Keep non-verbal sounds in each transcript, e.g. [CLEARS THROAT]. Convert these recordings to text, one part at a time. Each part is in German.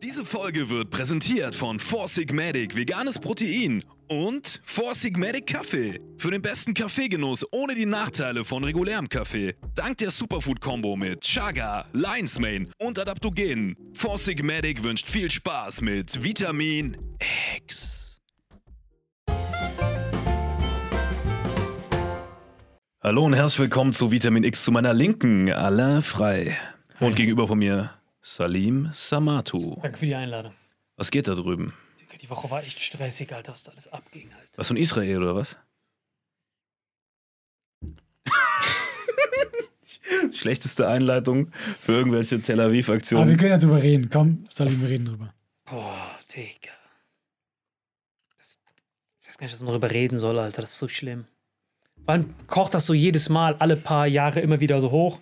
Diese Folge wird präsentiert von Four Sigmatic veganes Protein und Four Sigmatic Kaffee. Für den besten Kaffeegenuss ohne die Nachteile von regulärem Kaffee. Dank der Superfood-Kombo mit Chaga, Lion's Mane und Adaptogenen. Four Sigmatic wünscht viel Spaß mit Vitamin X. Hallo und herzlich willkommen zu Vitamin X zu meiner Linken, Alain Frei. Und gegenüber von mir Salim Samatu. Danke für die Einladung. Was geht da drüben? Die Woche war echt stressig, Alter, was da alles abging, Alter. Was von Israel oder was? [LAUGHS] Schlechteste Einleitung für irgendwelche Tel Aber wir Aviv-Aktionen. können ja drüber reden. Komm, Salim, wir reden drüber. Boah, Digga. Das, ich weiß gar nicht, was man darüber reden soll, Alter. Das ist so schlimm. Vor allem kocht das so jedes Mal, alle paar Jahre immer wieder so hoch.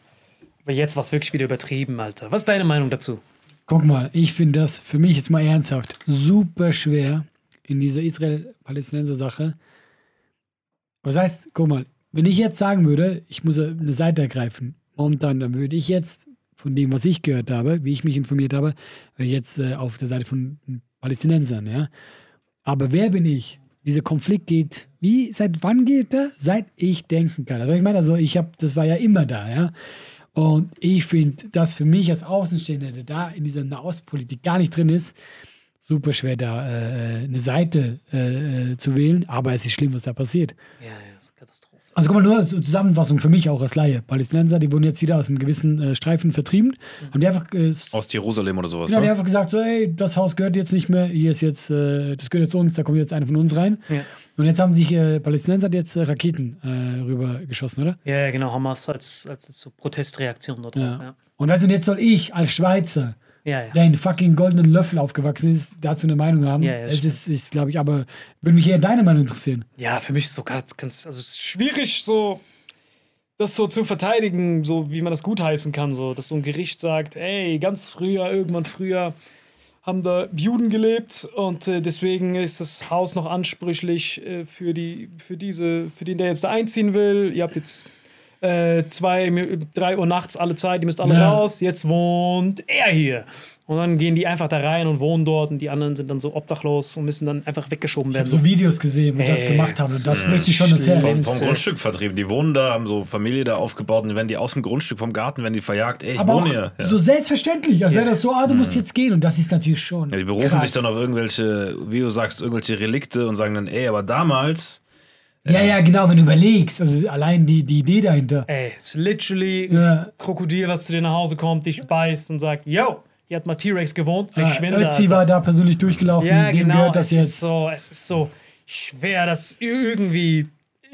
Aber jetzt war es wirklich wieder übertrieben, Alter. Was ist deine Meinung dazu? Guck mal, ich finde das für mich jetzt mal ernsthaft super schwer in dieser Israel-Palästinenser-Sache. Was heißt, guck mal, wenn ich jetzt sagen würde, ich muss eine Seite ergreifen, momentan, dann würde ich jetzt von dem, was ich gehört habe, wie ich mich informiert habe, jetzt äh, auf der Seite von Palästinensern, ja. Aber wer bin ich? Dieser Konflikt geht, wie, seit wann geht er? Seit ich denken kann. Also ich meine, also ich habe, das war ja immer da, ja. Und ich finde, dass für mich als Außenstehender, der da in dieser Nahostpolitik gar nicht drin ist, super schwer da äh, eine Seite äh, äh, zu wählen. Aber es ist schlimm, was da passiert. Ja, ja, das ist Katastrophe. Also guck mal, nur zur Zusammenfassung für mich auch als Laie. Palästinenser, die wurden jetzt wieder aus einem gewissen äh, Streifen vertrieben. Haben die einfach, äh, Aus Jerusalem oder sowas. genau, die haben einfach gesagt, so, ey, das Haus gehört jetzt nicht mehr, hier ist jetzt, äh, das gehört jetzt uns, da kommt jetzt einer von uns rein. Ja. Und jetzt haben sich äh, Palästinenser jetzt äh, Raketen äh, rüber geschossen, oder? Ja, ja, genau, Hamas als, als, als so Protestreaktion dort. Ja. Ja, Und weißt du, und jetzt soll ich als Schweizer, ja. ja. der in fucking goldenen Löffel aufgewachsen ist, dazu eine Meinung haben. Ja, ja, es stimmt. ist, ist glaube ich, aber würde mich eher deine Meinung interessieren. Ja, für mich ist es so ganz, ganz, also es ist schwierig, so das so zu verteidigen, so wie man das gutheißen kann, so, dass so ein Gericht sagt, ey, ganz früher, irgendwann früher haben da Juden gelebt und äh, deswegen ist das Haus noch ansprüchlich äh, für die, für diese, für den, der jetzt da einziehen will. Ihr habt jetzt äh, zwei, drei Uhr nachts alle Zeit, die müsst alle Ja. raus, jetzt wohnt er hier. Und dann gehen die einfach da rein und wohnen dort und die anderen sind dann so obdachlos und müssen dann einfach weggeschoben Ich habe werden. so Videos gesehen, wo das Ey, gemacht haben. Und das das möchte ich schon das. Vom, Herz. vom Schlimmste. Grundstück vertrieben. Die wohnen da, haben so Familie da aufgebaut und wenn die aus dem Grundstück vom Garten, wenn die verjagt, ey, ich Aber auch wohne hier. Ja. so selbstverständlich, als wäre das so, ah, du Mhm. musst jetzt gehen. Und das ist natürlich schon. Ja, die berufen krass. sich dann auf irgendwelche, wie du sagst, irgendwelche Relikte und sagen dann, ey, aber damals, Ja, ja, genau, wenn du überlegst. Also allein die, die Idee dahinter. Ey, es ist literally Ja. ein Krokodil, was zu dir nach Hause kommt, dich beißt und sagt, yo, hier hat mal T-Rex gewohnt, Ah, verschwinde. Ötzi Alter." war da persönlich durchgelaufen. ja, dem genau, gehört das es ist jetzt. so, es ist so schwer, das irgendwie,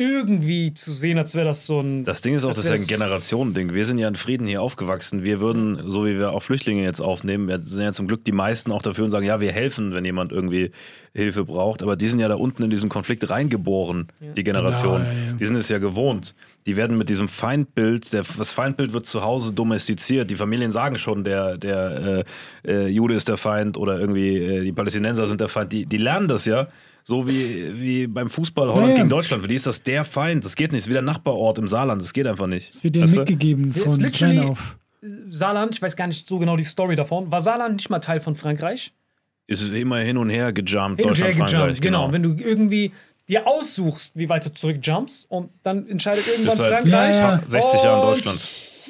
irgendwie zu sehen, als wäre das so ein... das Ding ist auch, Das ist ja ein Generationending. Wir sind ja in Frieden hier aufgewachsen. Wir würden, so wie wir auch Flüchtlinge jetzt aufnehmen, wir sind ja zum Glück die meisten auch dafür und sagen, ja, wir helfen, wenn jemand irgendwie Hilfe braucht. Aber die sind ja da unten in diesem Konflikt reingeboren, die Generation. Ja, ja. Die sind es ja gewohnt. Die werden mit diesem Feindbild, der, das Feindbild wird zu Hause domestiziert. Die Familien sagen schon, der, der äh, äh, Jude ist der Feind oder irgendwie äh, die Palästinenser sind der Feind. Die, die lernen das ja. So wie, wie beim Fußball Holland Ja, ja. gegen Deutschland. Für die ist das der Feind. Das geht nicht. Das ist wie der Nachbarort im Saarland. Das geht einfach nicht. Es wird denen Weißt du? mitgegeben ist von literally- klein auf. Saarland, ich weiß gar nicht so genau die Story davon, war Saarland nicht mal Teil von Frankreich? Ist immer hin und her gejumpt. Hin und her Deutschland, Frankreich. gejumpt, genau. Wenn du irgendwie dir aussuchst, wie weit du zurückjumpst und dann entscheidet irgendwann seit Frankreich. Ja, ja. 60 Jahren und Deutschland.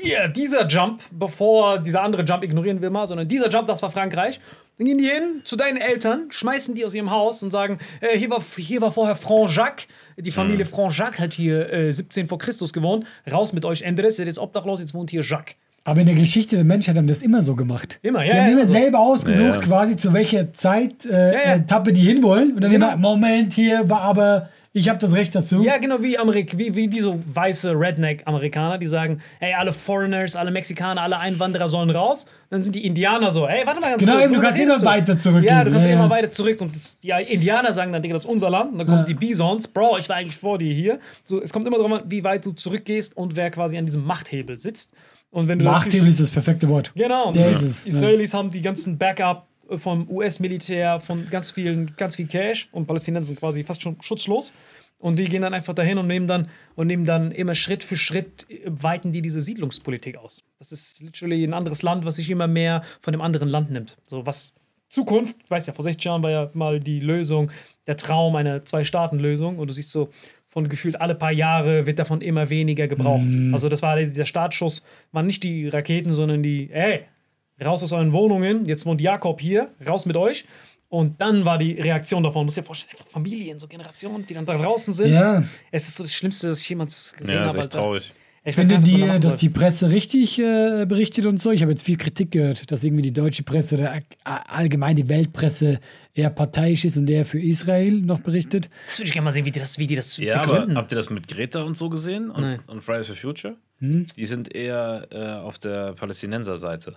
Hier, dieser Jump, bevor dieser andere Jump ignorieren wir mal, sondern dieser Jump, das war Frankreich. Dann gehen die hin zu deinen Eltern, schmeißen die aus ihrem Haus und sagen: äh, hier, war, hier war vorher Franc-Jacques. Die Familie Franc-Jacques hat hier äh, 17 vor Christus gewohnt. Raus mit euch, Ende des. Ihr seid jetzt obdachlos, jetzt wohnt hier Jacques. Aber in der Geschichte der Menschheit haben die das immer so gemacht. Immer, ja, Die haben ja, immer so. selber ausgesucht, Ja, ja. quasi zu welcher Zeit äh, ja. Etappe die hinwollen. Und dann Genau. immer, Moment, hier war aber, ich habe das Recht dazu. Ja, genau wie, Amerik wie, wie, wie so weiße Redneck-Amerikaner, die sagen, hey, alle Foreigners, alle Mexikaner, alle Einwanderer sollen raus. Dann sind die Indianer so, hey, warte mal ganz Genau, kurz. du worüber kannst immer weiter zurückgehen. Ja, du kannst Ja, immer ja. weiter zurück. Und das, die Indianer sagen dann, Digga, das ist unser Land. Und dann kommen Ja. die Bisons, Bro, ich war eigentlich vor dir hier. So, es kommt immer darauf an, wie weit du zurückgehst und wer quasi an diesem Machthebel sitzt. Und wenn du Machthebel ist das perfekte Wort. Genau, und Der die ist es, ja. Israelis haben die ganzen Backup vom US-Militär, von ganz vielen, ganz viel Cash und Palästinenser sind quasi fast schon schutzlos. Und die gehen dann einfach dahin und nehmen dann und nehmen dann immer Schritt für Schritt äh, weiten die diese Siedlungspolitik aus. Das ist literally ein anderes Land, was sich immer mehr von dem anderen Land nimmt. So was Zukunft, ich weiß ja, vor 60 Jahren war ja mal die Lösung, der Traum einer Zwei-Staaten-Lösung und du siehst so, von gefühlt alle paar Jahre wird davon immer weniger gebraucht. Also das war der, der Startschuss, waren nicht die Raketen, sondern die, ey, raus aus euren Wohnungen, jetzt wohnt Jakob hier, raus mit euch. Und dann war die Reaktion davon, muss dir vorstellen, einfach Familien, so Generationen, die dann da draußen sind. Ja. Es ist so das Schlimmste, das ich jemals gesehen Ja, ist habe. echt Alter. traurig. Ich Findet nicht, machen dass die Presse richtig äh, berichtet und so? Ich habe jetzt viel Kritik gehört, dass irgendwie die deutsche Presse oder allgemein die Weltpresse eher parteiisch ist und eher für Israel noch berichtet. Das würde ich gerne mal sehen, wie die das, wie die das Ja, begründen. aber habt ihr das mit Greta und so gesehen? Und, Nein. und Fridays for Future? Hm? Die sind eher äh, auf der Palästinenser-Seite.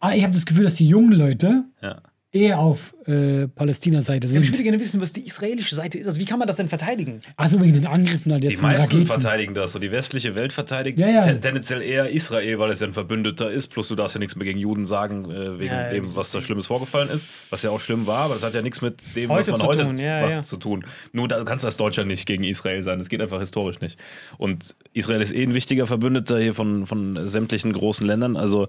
Ah, ich habe das Gefühl, dass die jungen Leute Ja. eher auf äh, Palästina-Seite aber ich sind. würde gerne wissen, was die israelische Seite ist. Also wie kann man das denn verteidigen? Also wegen den Angriffen halt Die jetzt von meisten Raketen. verteidigen das. So die westliche Welt verteidigt Ja, ja. ten- tendenziell eher Israel, weil es ja ein Verbündeter ist. Plus du darfst ja nichts mehr gegen Juden sagen, äh, wegen dem, was da Schlimmes vorgefallen ist. Was ja auch schlimm war, aber das hat ja nichts mit dem, Heute was man zu heute tun, ja, macht, ja. zu tun. Nur da kannst du als Deutscher nicht gegen Israel sein. Das geht einfach historisch nicht. Und Israel ist eh ein wichtiger Verbündeter hier von, von sämtlichen großen Ländern. Also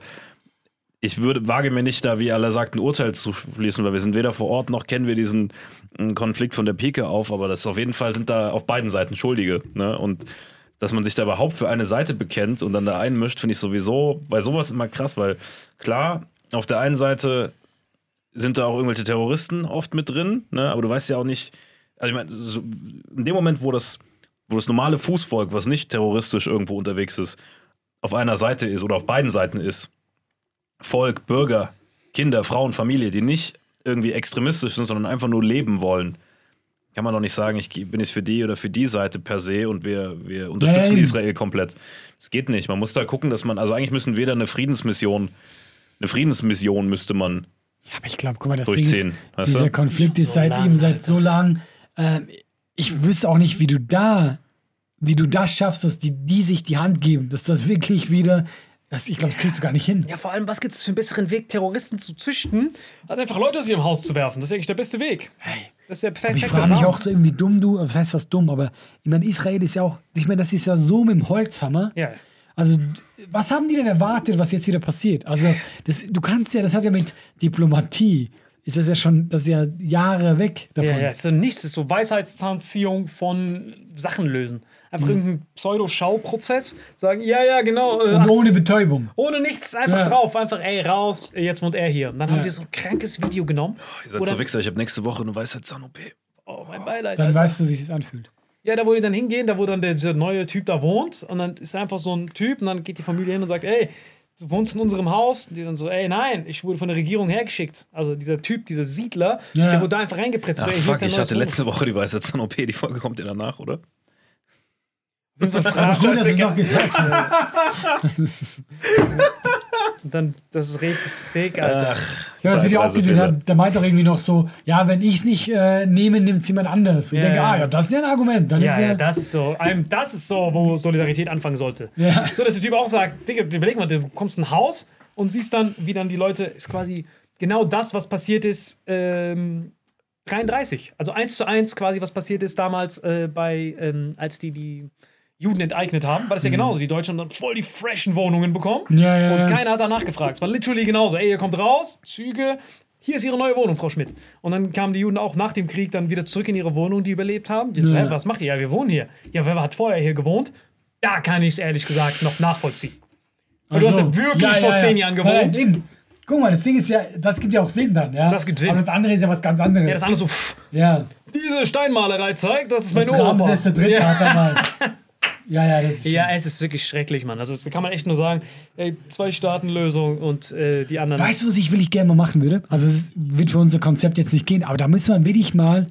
ich würde, wage mir nicht da, wie alle sagt, ein Urteil zu schließen, weil wir sind weder vor Ort noch kennen wir diesen äh, Konflikt von der Pike auf, aber das auf jeden Fall sind da auf beiden Seiten Schuldige. Ne? Und dass man sich da überhaupt für eine Seite bekennt und dann da einmischt, finde ich sowieso bei sowas immer krass, weil klar, auf der einen Seite sind da auch irgendwelche Terroristen oft mit drin, ne? aber du weißt ja auch nicht, also ich meine, so, in dem Moment, wo das, wo das normale Fußvolk, was nicht terroristisch irgendwo unterwegs ist, auf einer Seite ist oder auf beiden Seiten ist, Volk, Bürger, Kinder, Frauen, Familie, die nicht irgendwie extremistisch sind, sondern einfach nur leben wollen, kann man doch nicht sagen, ich bin jetzt für die oder für die Seite per se und wir, wir unterstützen eben. Israel komplett. Das geht nicht. Man muss da gucken, dass man, also eigentlich müssen wir da eine Friedensmission, eine Friedensmission müsste man Ja, aber ich glaube, guck mal, das Ding durchziehen. ist, weißt dieser du? Konflikt ist so seit lang, eben seit Alter. so lang. Ähm, ich wüsste auch nicht, wie du da, wie du das schaffst, dass die, die sich die Hand geben, dass das wirklich wieder, das, ich glaube, das kriegst du gar nicht hin. Ja, vor allem, was gibt es für einen besseren Weg, Terroristen zu züchten, als einfach Leute aus ihrem Haus zu werfen? Das ist eigentlich der beste Weg. Hey. Das ist der Aber perfekte ich frage mich auch so irgendwie dumm, du, was heißt was dumm, aber ich meine, Israel ist ja auch, ich meine, das ist ja so mit dem Holzhammer. Ja. Also, was haben die denn erwartet, was jetzt wieder passiert? Also, das, du kannst ja, das hat ja mit Diplomatie, ist das ja schon, das ist ja Jahre weg davon. Ja, ja, es ist so nichts, es ist so Weisheitszahnziehung von Sachen lösen. Einfach Mhm. irgendein Pseudo-Schauprozess. Sagen, ja, ja, genau. Äh, Und 18 ohne Betäubung. ohne nichts, einfach Ja. drauf. Einfach, ey, raus, jetzt wohnt er hier. Und dann haben Ja. die so ein krankes Video genommen. Ihr seid Oder- so Wichser, ich habe nächste Woche eine Weisheitszahn-OP. Oh, mein Beileid. Dann Alter. weißt du, wie es sich anfühlt. Ja, da wo die dann hingehen, da wo dann der, dieser neue Typ da wohnt. Und dann ist einfach so ein Typ und dann geht die Familie hin und sagt, ey, wohnst in unserem Haus. Und die dann so, ey, nein, ich wurde von der Regierung hergeschickt. Also dieser Typ, dieser Siedler, Ja. der wurde da einfach reingepresst. Ach so, ey, fuck, ich hatte letzte Woche die Weisheitszahn-OP, die Folge kommt ja danach, oder? Aber gut, dass du es noch gesagt hast. [LAUGHS] Und dann, das ist richtig sick, Alter. Ja, das Video auch gesehen der meint doch irgendwie noch so, ja, wenn ich es nicht äh, nehme, nimmt es jemand anders. Und ich Ja, denke, ja. ah ja, das ist ja ein Argument. Das Ja, ist ja, ja, das ist so. einem- Das ist so, wo Solidarität anfangen sollte. Ja. So, dass der Typ auch sagt, Digga, überleg mal, du kommst in ein Haus und siehst dann, wie dann die Leute, ist quasi genau das, was passiert ist, ähm, 33. Also eins zu eins quasi, was passiert ist damals äh, bei, ähm, als die die Juden enteignet haben, war das ja genauso. Die Deutschen haben dann voll die freshen Wohnungen bekommen Mhm. Ja, ja, und ja. keiner hat danach gefragt. Es war literally genauso. Ey, ihr kommt raus, Züge, hier ist ihre neue Wohnung, Frau Schmidt. Und dann kamen die Juden auch nach dem Krieg dann wieder zurück in ihre Wohnung, die überlebt haben. Die so, Ja. hä, was macht ihr? Ja, wir wohnen hier. Ja, wer hat vorher hier gewohnt? Da kann ich es ehrlich gesagt noch nachvollziehen. Aber du hast ja wirklich vor zehn Jahren gewohnt. Ja, eben. Guck mal, das Ding ist ja, das gibt ja auch Sinn dann, ja. Das gibt Sinn. Aber das andere ist ja was ganz anderes. Ja, das andere so, pff, ja. diese Steinmalerei zeigt, das ist mein Das Opa. Ramses der Dritte Ja. hat da mal. [LAUGHS] Ja, ja, das ist Ja, schon- es ist wirklich schrecklich, Mann. Also da kann man echt nur sagen, ey, zwei Staaten-Lösung und äh, die anderen. Weißt du, was ich wirklich gerne mal machen würde? Also es wird für unser Konzept jetzt nicht gehen, aber da müssen wir wirklich mal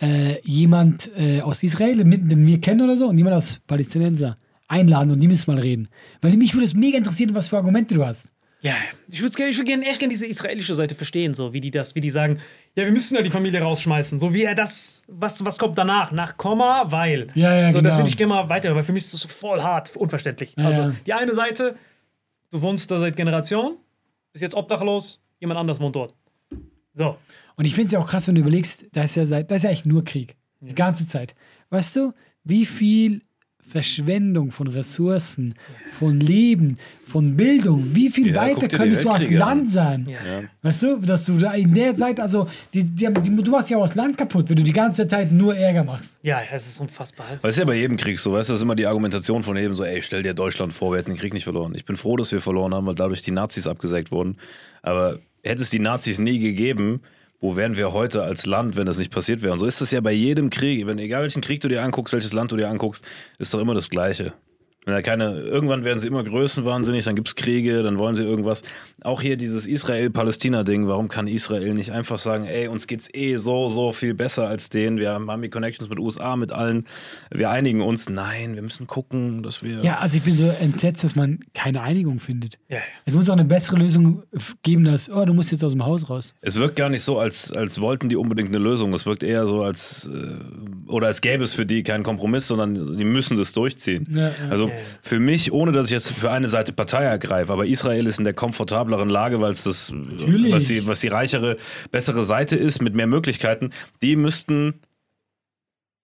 äh, jemand äh, aus Israel, mit- den wir kennen oder so, und jemand aus Palästinenser einladen und die müssen mal reden. Weil mich würde es mega interessieren, was für Argumente du hast. Ja, ich würde gerne, ich würd gerne echt gerne diese israelische Seite verstehen, so wie die das, wie die sagen, ja, wir müssen ja die Familie rausschmeißen, so wie er das, was, was kommt danach, nach Komma, weil. Ja, ja, so, das genau. würde ich gerne mal weiter, weil für mich ist das voll hart, unverständlich. Ja, also ja. die eine Seite, du wohnst da seit Generationen, bist jetzt obdachlos, jemand anders wohnt dort. So. Und ich finde es ja auch krass, wenn du überlegst, da ist ja, seit, da ist ja eigentlich nur Krieg. Die ganze Zeit. Weißt du, wie viel Verschwendung von Ressourcen, von Leben, von Bildung, wie viel Ja, weiter könntest du als. Land sein? Ja. Weißt du, dass du da in der Zeit, also, die, die, die, du machst ja auch das Land kaputt, wenn du die ganze Zeit nur Ärger machst. Ja, es ist unfassbar. Es Das ist ja bei jedem Krieg so, weißt du, das ist immer die Argumentation von jedem so, ey, stell dir Deutschland vor, wir hätten den Krieg nicht verloren. Ich bin froh, dass wir verloren haben, weil dadurch die Nazis abgesägt wurden. Aber hätte es die Nazis nie gegeben, wo wären wir heute als Land, wenn das nicht passiert wäre? Und so ist es ja bei jedem Krieg. Wenn, egal welchen Krieg du dir anguckst, welches Land du dir anguckst, ist doch immer das Gleiche. Da keine, irgendwann werden sie immer größenwahnsinnig, dann gibt es Kriege, dann wollen sie irgendwas. Auch hier dieses Israel-Palästina-Ding, warum kann Israel nicht einfach sagen, ey, uns geht's eh so, so viel besser als denen, wir haben die Connections mit USA, mit allen, wir einigen uns. Nein, wir müssen gucken, dass wir. Ja, also ich bin so entsetzt, dass man keine Einigung findet. Ja, ja. Es muss auch eine bessere Lösung geben, als, oh, du musst jetzt aus dem Haus raus. Es wirkt gar nicht so, als, als wollten die unbedingt eine Lösung. Es wirkt eher so, als äh, oder als gäbe es für die keinen Kompromiss, sondern die müssen das durchziehen. Ja, ja. Also für mich, ohne dass ich jetzt für eine Seite Partei ergreife, aber Israel ist in der komfortableren Lage, weil es das, Natürlich. was die, was die reichere, bessere Seite ist, mit mehr Möglichkeiten, die müssten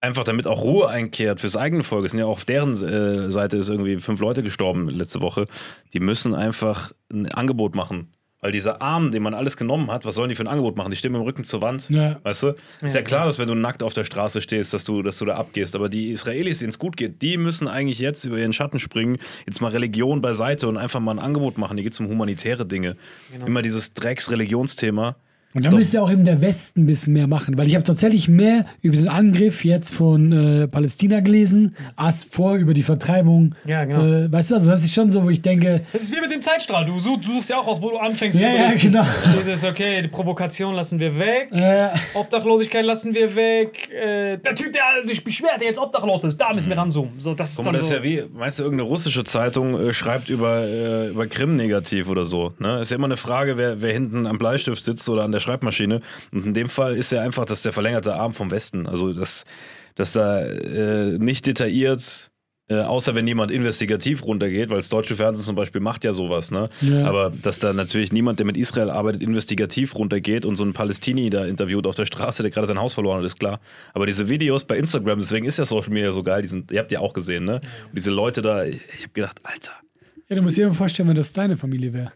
einfach damit auch Ruhe einkehrt fürs eigene Volk. Es sind ja auch auf deren äh, Seite ist irgendwie fünf Leute gestorben letzte Woche. Die müssen einfach ein Angebot machen. Weil dieser Arm, den man alles genommen hat, was sollen die für ein Angebot machen? Die stehen mit dem Rücken zur Wand. Ja. Weißt du? Ist ja klar, dass wenn du nackt auf der Straße stehst, dass du, dass du da abgehst. Aber die Israelis, denen es gut geht, die müssen eigentlich jetzt über ihren Schatten springen, jetzt mal Religion beiseite und einfach mal ein Angebot machen. Hier geht es um humanitäre Dinge. Immer dieses Drecks-Religionsthema. Und Ist da doch- müsste auch eben der Westen ein bisschen mehr machen, weil ich habe tatsächlich mehr über den Angriff jetzt von äh, Palästina gelesen, als vor über die Vertreibung. Ja, genau. Äh, weißt du, also das ist schon so, wo ich denke, Das ist wie mit dem Zeitstrahl. Du such- du suchst ja auch aus, wo du anfängst Ja, zu ja, genau. [LAUGHS] Dieses, okay, die Provokation lassen wir weg. äh, Obdachlosigkeit lassen wir weg. Äh, der Typ, der sich beschwert, der jetzt obdachlos ist, da müssen wir ranzoomen. So, das ist Guck mal, dann das so. ist ja wie, meinst du, irgendeine russische Zeitung äh, schreibt über, äh, über Krim negativ oder so. Ne? Ist ja immer eine Frage, wer, wer hinten am Bleistift sitzt oder an der Schreibmaschine. Und in dem Fall ist ja einfach das der verlängerte Arm vom Westen. Also, dass, dass da äh, nicht detailliert. Äh, außer wenn jemand investigativ runtergeht, weil das deutsche Fernsehen zum Beispiel macht ja sowas, ne? Ja. Aber dass da natürlich niemand, der mit Israel arbeitet, investigativ runtergeht und so einen Palästini da interviewt auf der Straße, der gerade sein Haus verloren hat, ist klar. Aber diese Videos bei Instagram, deswegen ist ja Social Media so geil, die sind, ihr habt ja auch gesehen, ne? Und diese Leute da, ich, ich habe gedacht, Alter. ja, du musst dir mal vorstellen, wenn das deine Familie wäre.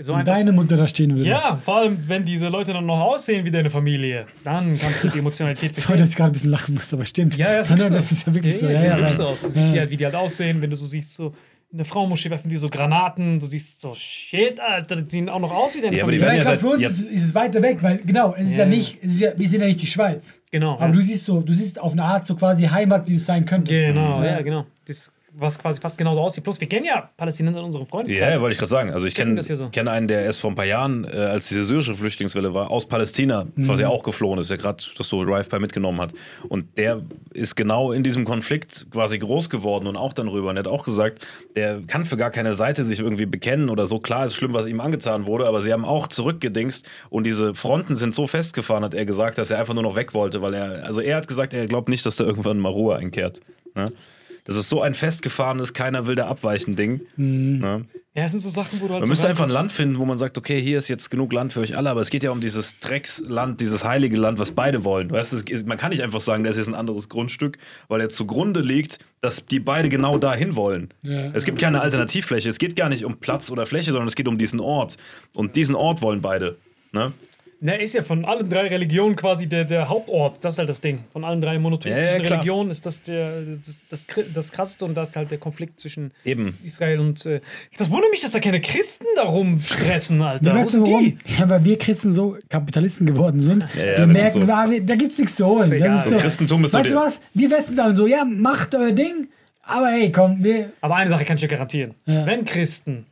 So einfach. deine Mutter da stehen würde. Ja, vor allem, wenn diese Leute dann noch aussehen wie deine Familie, dann kannst du die Emotionalität [LAUGHS] Sorry, dass ich gerade ein bisschen lachen muss, aber stimmt. Ja, ja, [LAUGHS] so. das ist ja wirklich so. Ja, Ja, ja, ja, so ja. aus. Du siehst Ja. halt, wie die halt aussehen, wenn du so siehst, so in der Frauenmoschee werfen die so Granaten, du siehst so, shit, Alter, die sehen auch noch aus wie deine Ja, aber die Familie. Ja, ja für uns ist, ist es weiter weg, weil genau, es ist ja, Ja. nicht, ist ja, wir sind ja nicht die Schweiz. Genau. Aber ja. du siehst so, du siehst auf eine Art so quasi Heimat, wie es sein könnte. Genau, Ja. ja, genau. Das, was quasi fast genauso aussieht. Plus, wir kennen ja Palästinenser in unserem Ja, Freundeskreis. ja, wollte ich gerade sagen. Also ich kenne so. kenn einen, der erst vor ein paar Jahren, äh, als diese syrische Flüchtlingswelle war, aus Palästina, was ja auch geflohen ist, der gerade das so Drive-By mitgenommen hat. Und der ist genau in diesem Konflikt quasi groß geworden und auch dann rüber. Und er hat auch gesagt, der kann für gar keine Seite sich irgendwie bekennen oder so. Klar ist schlimm, was ihm angetan wurde, aber sie haben auch zurückgedingst und diese Fronten sind so festgefahren, hat er gesagt, dass er einfach nur noch weg wollte, weil er, also er hat gesagt, er glaubt nicht, dass da irgendwann mal Ruhe einkehrt. Ne? Das ist so ein festgefahrenes, keiner will da abweichen Ding. Ne? Ja, es sind so Sachen, wo du halt Man so müsste einfach ein. Land finden, wo man sagt, okay, hier ist jetzt genug Land für euch alle, aber es geht ja um dieses Drecksland, dieses heilige Land, was beide wollen. Weißt du, es ist- man kann nicht einfach sagen, das ist jetzt ein anderes Grundstück, weil er zugrunde liegt, dass die beide genau dahin wollen. Ja. Es gibt keine Alternativfläche. Es geht gar nicht um Platz oder Fläche, sondern es geht um diesen Ort. Und diesen Ort wollen beide. Ne? Na, ist ja von allen drei Religionen quasi der, der Hauptort. Das ist halt das Ding. Von allen drei monotheistischen Ja, ja. Religionen ist das der, das, das, das krasseste und das ist halt der Konflikt zwischen Eben. Israel und. Äh, das wundert mich, dass da keine Christen darum stressen, Alter. Weißt du sind warum? die? Ja, weil wir Christen so Kapitalisten geworden sind. ja, wir wir sind merken, so. ah, wir- da gibt's nichts zu holen. Das ist So so, Christentum ist so weißt du der- was? Wir Westen sagen so, ja, macht euer Ding, aber hey, komm, wir. Aber eine Sache kann ich dir garantieren. Ja. Wenn Christen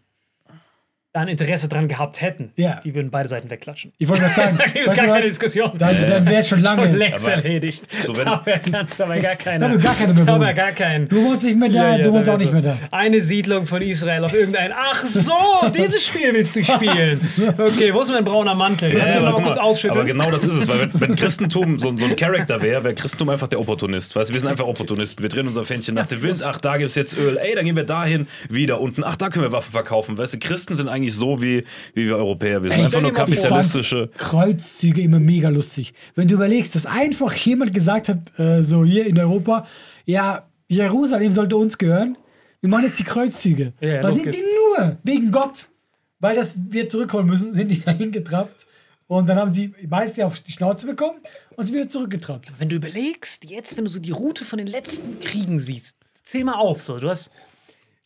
da ein Interesse dran gehabt hätten, Ja. die würden beide Seiten wegklatschen. Ich wollte gerade sagen, [LAUGHS] Da gibt es gar keine? Diskussion. Dann, dann wäre schon lange. Schon längst Aber- erledigt. So, wenn- da wäre gar keiner. Da gar keiner mehr Da gar kein. Du wohnst nicht mehr da, du wohnst da auch nicht mehr da. Eine Siedlung von Israel auf irgendein. Ach so, dieses Spiel willst du [LAUGHS] spielen. Okay, wo ist mein brauner Mantel? Kannst du aber noch mal kurz ausschütteln? Aber genau das ist es, weil wenn, wenn Christentum so, so ein Charakter wäre, wäre Christentum einfach der Opportunist. Weißt du, wir sind einfach Opportunisten. Wir drehen unser Fähnchen nach dem Wind. Ach, da gibt es jetzt Öl. Ey, dann gehen wir dahin, wieder unten. Ach, da können wir Waffen verkaufen. Weißt du, Christen sind eigentlich so wie, wie wir Europäer. Wir sind Ey, einfach nur kapitalistische. Kreuzzüge immer mega lustig. Wenn du überlegst, dass einfach jemand gesagt hat, äh, so hier in Europa, ja, Jerusalem sollte uns gehören, wir machen jetzt die Kreuzzüge. Ja, Dann sind geht's. die nur wegen Gott, weil das wir zurückholen müssen, sind die [LAUGHS] dahin getrappt. Und dann haben sie meist auf die Schnauze bekommen und sind wieder zurückgetrappt. wenn du überlegst, jetzt, wenn du so die Route von den letzten Kriegen siehst, zähl mal auf. So, du hast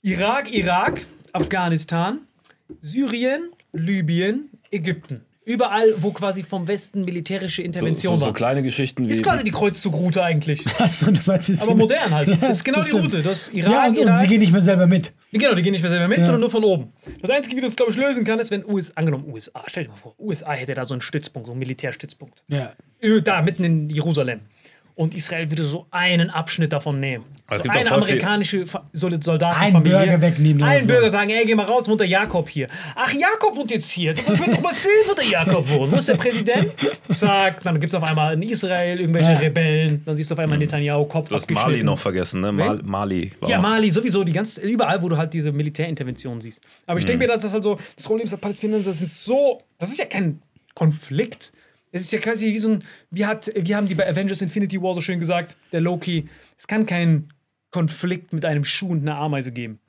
Irak, Irak, Afghanistan, Syrien, Libyen, Ägypten. Überall, wo quasi vom Westen militärische Intervention so, so war. kleine Geschichten wie. ist quasi die Kreuzzugroute eigentlich. [LAUGHS] Meinst jetzt Aber modern halt. Ja, das ist genau die stimmt. Route. Das Irak, Ja, und, und Irak. sie gehen nicht mehr selber mit. Genau, die gehen nicht mehr selber mit, sondern nur von oben. Das Einzige, wie du es, glaube ich, lösen kann, ist, wenn USA, angenommen USA, stell dir mal vor, USA hätte da so einen Stützpunkt, so einen Militärstützpunkt. Ja. Da, mitten in Jerusalem. Und Israel würde so einen Abschnitt davon nehmen. Es So eine amerikanische Fa- Sol- Soldatenfamilie. Einen Bürger wegnehmen oder Einen so. Bürger sagen, ey, geh mal raus, wohnt der Jakob hier. Ach, Jakob wohnt jetzt hier. Du willst doch mal sehen, wo der Jakob wohnt. Wo ist der Präsident? Sagt, dann gibt es auf einmal in Israel irgendwelche Ja. Rebellen. Dann siehst du auf einmal Netanyahu, Kopf Du hast Mali noch vergessen, ne? Mal, Mali. war Ja, Mali, sowieso, die ganz, überall, wo du halt diese Militärinterventionen siehst. Aber ich denke mir, dass das halt so, das Problem ist, der Palästinenser sind so, das ist ja kein Konflikt. Es ist ja quasi wie so ein, wie, hat, wie haben die bei Avengers Infinity War so schön gesagt, der Loki, es kann keinen Konflikt mit einem Schuh und einer Ameise geben.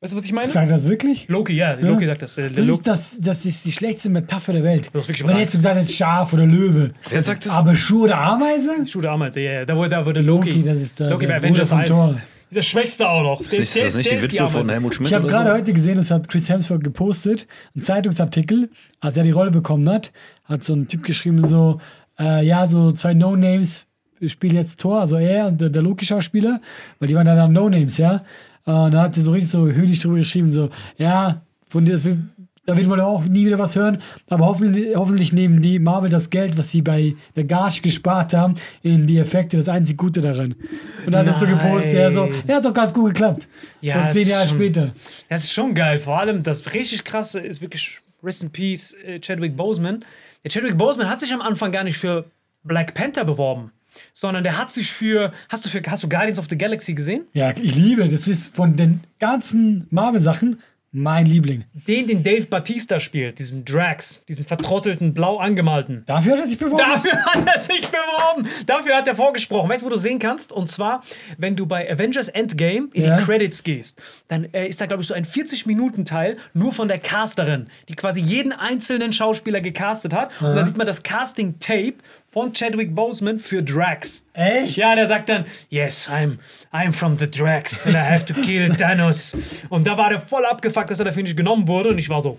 Weißt du, was ich meine? Sagt das wirklich? Loki, ja, Loki sagt das. Der, der Das Loki, ist, das, das ist die schlechteste Metapher der Welt. Das ist wirklich Wenn wahr. jetzt gesagt Schaf oder Löwe. Wer sagt das? Aber Schuh oder Ameise? Schuh der Ameise, ja, ja, da wurde, da wurde Loki. Loki, das ist der- Loki der bei Avengers Bruder 1. von Thor. Dieser Schwächste auch noch. Ist nicht, ist das nicht die Witwe von Helmut Schmidt Ich habe oder gerade so? heute gesehen, das hat Chris Hemsworth gepostet, ein Zeitungsartikel, als er die Rolle bekommen hat, hat so ein Typ geschrieben, so, äh, ja, so zwei No-Names spielen jetzt Tor, also er und der, der Loki-Schauspieler, weil die waren dann No-Names, ja. Äh, Und dann hat er so richtig so höhlich drüber geschrieben, so, ja, von dir, das wird, da wird man auch nie wieder was hören, aber hoffentlich, hoffentlich nehmen die Marvel das Geld, was sie bei der Gage gespart haben, in die Effekte, das einzig Gute daran. Und dann hat er so gepostet, er so, ja, hat doch ganz gut geklappt. Ja, und zehn Jahre schon- später. Das ist schon geil. Vor allem das richtig krasse ist wirklich Rest in Peace äh, Chadwick Boseman. Der Chadwick Boseman hat sich am Anfang gar nicht für Black Panther beworben, sondern der hat sich für hast du für hast du Guardians of the Galaxy gesehen? Ja, ich liebe, das ist von den ganzen Marvel-Sachen mein Liebling. Den, den Dave Batista spielt, diesen Drax, diesen vertrottelten, blau angemalten. Dafür hat er sich beworben. Dafür hat er sich beworben. Dafür hat er vorgesprochen. Weißt du, wo du sehen kannst? Und zwar, wenn du bei Avengers Endgame in Ja. die Credits gehst, dann äh, ist da, glaube ich, so ein 40-Minuten-Teil nur von der Casterin, die quasi jeden einzelnen Schauspieler gecastet hat. Und dann sieht man das Casting-Tape von Chadwick Boseman für Drax. Echt? Ja, der sagt dann, yes, I'm, I'm from the Drax and I have to kill [LAUGHS] Thanos. Und da war der voll abgefuckt, dass er dafür nicht genommen wurde. Und ich war so,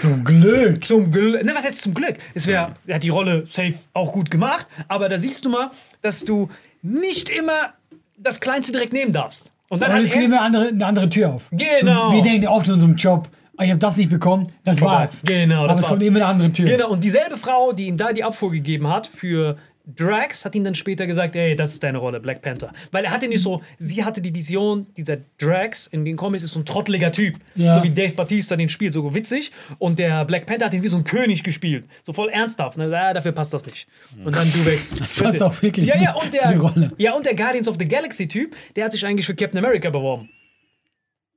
Zum Glück. zum Glück. Ne, was heißt zum Glück? Es wäre, er hat die Rolle safe auch gut gemacht, aber da siehst du mal, dass du nicht immer das Kleinste direkt nehmen darfst. Und dann hat es geht er, immer eine andere, eine andere Tür auf. Genau. Wir denken oft in unserem Job, ah, ich habe das nicht bekommen, das war's. Genau, Aber das es kommt immer eine andere Tür. Genau, und dieselbe Frau, die ihm da die Abfuhr gegeben hat für Drax, hat ihm dann später gesagt, ey, das ist deine Rolle, Black Panther. Weil er hatte nicht so, sie hatte die Vision, dieser Drax in den Comics ist so ein trotteliger Typ. Ja. So wie Dave Batista den spielt, so witzig. Und der Black Panther hat ihn wie so ein König gespielt. So voll ernsthaft. Ne? Ah, dafür passt das nicht. Und dann du weg. Das passt auch wirklich ja, ja, und der, für die Rolle. Ja, und der Guardians of the Galaxy-Typ, der hat sich eigentlich für Captain America beworben.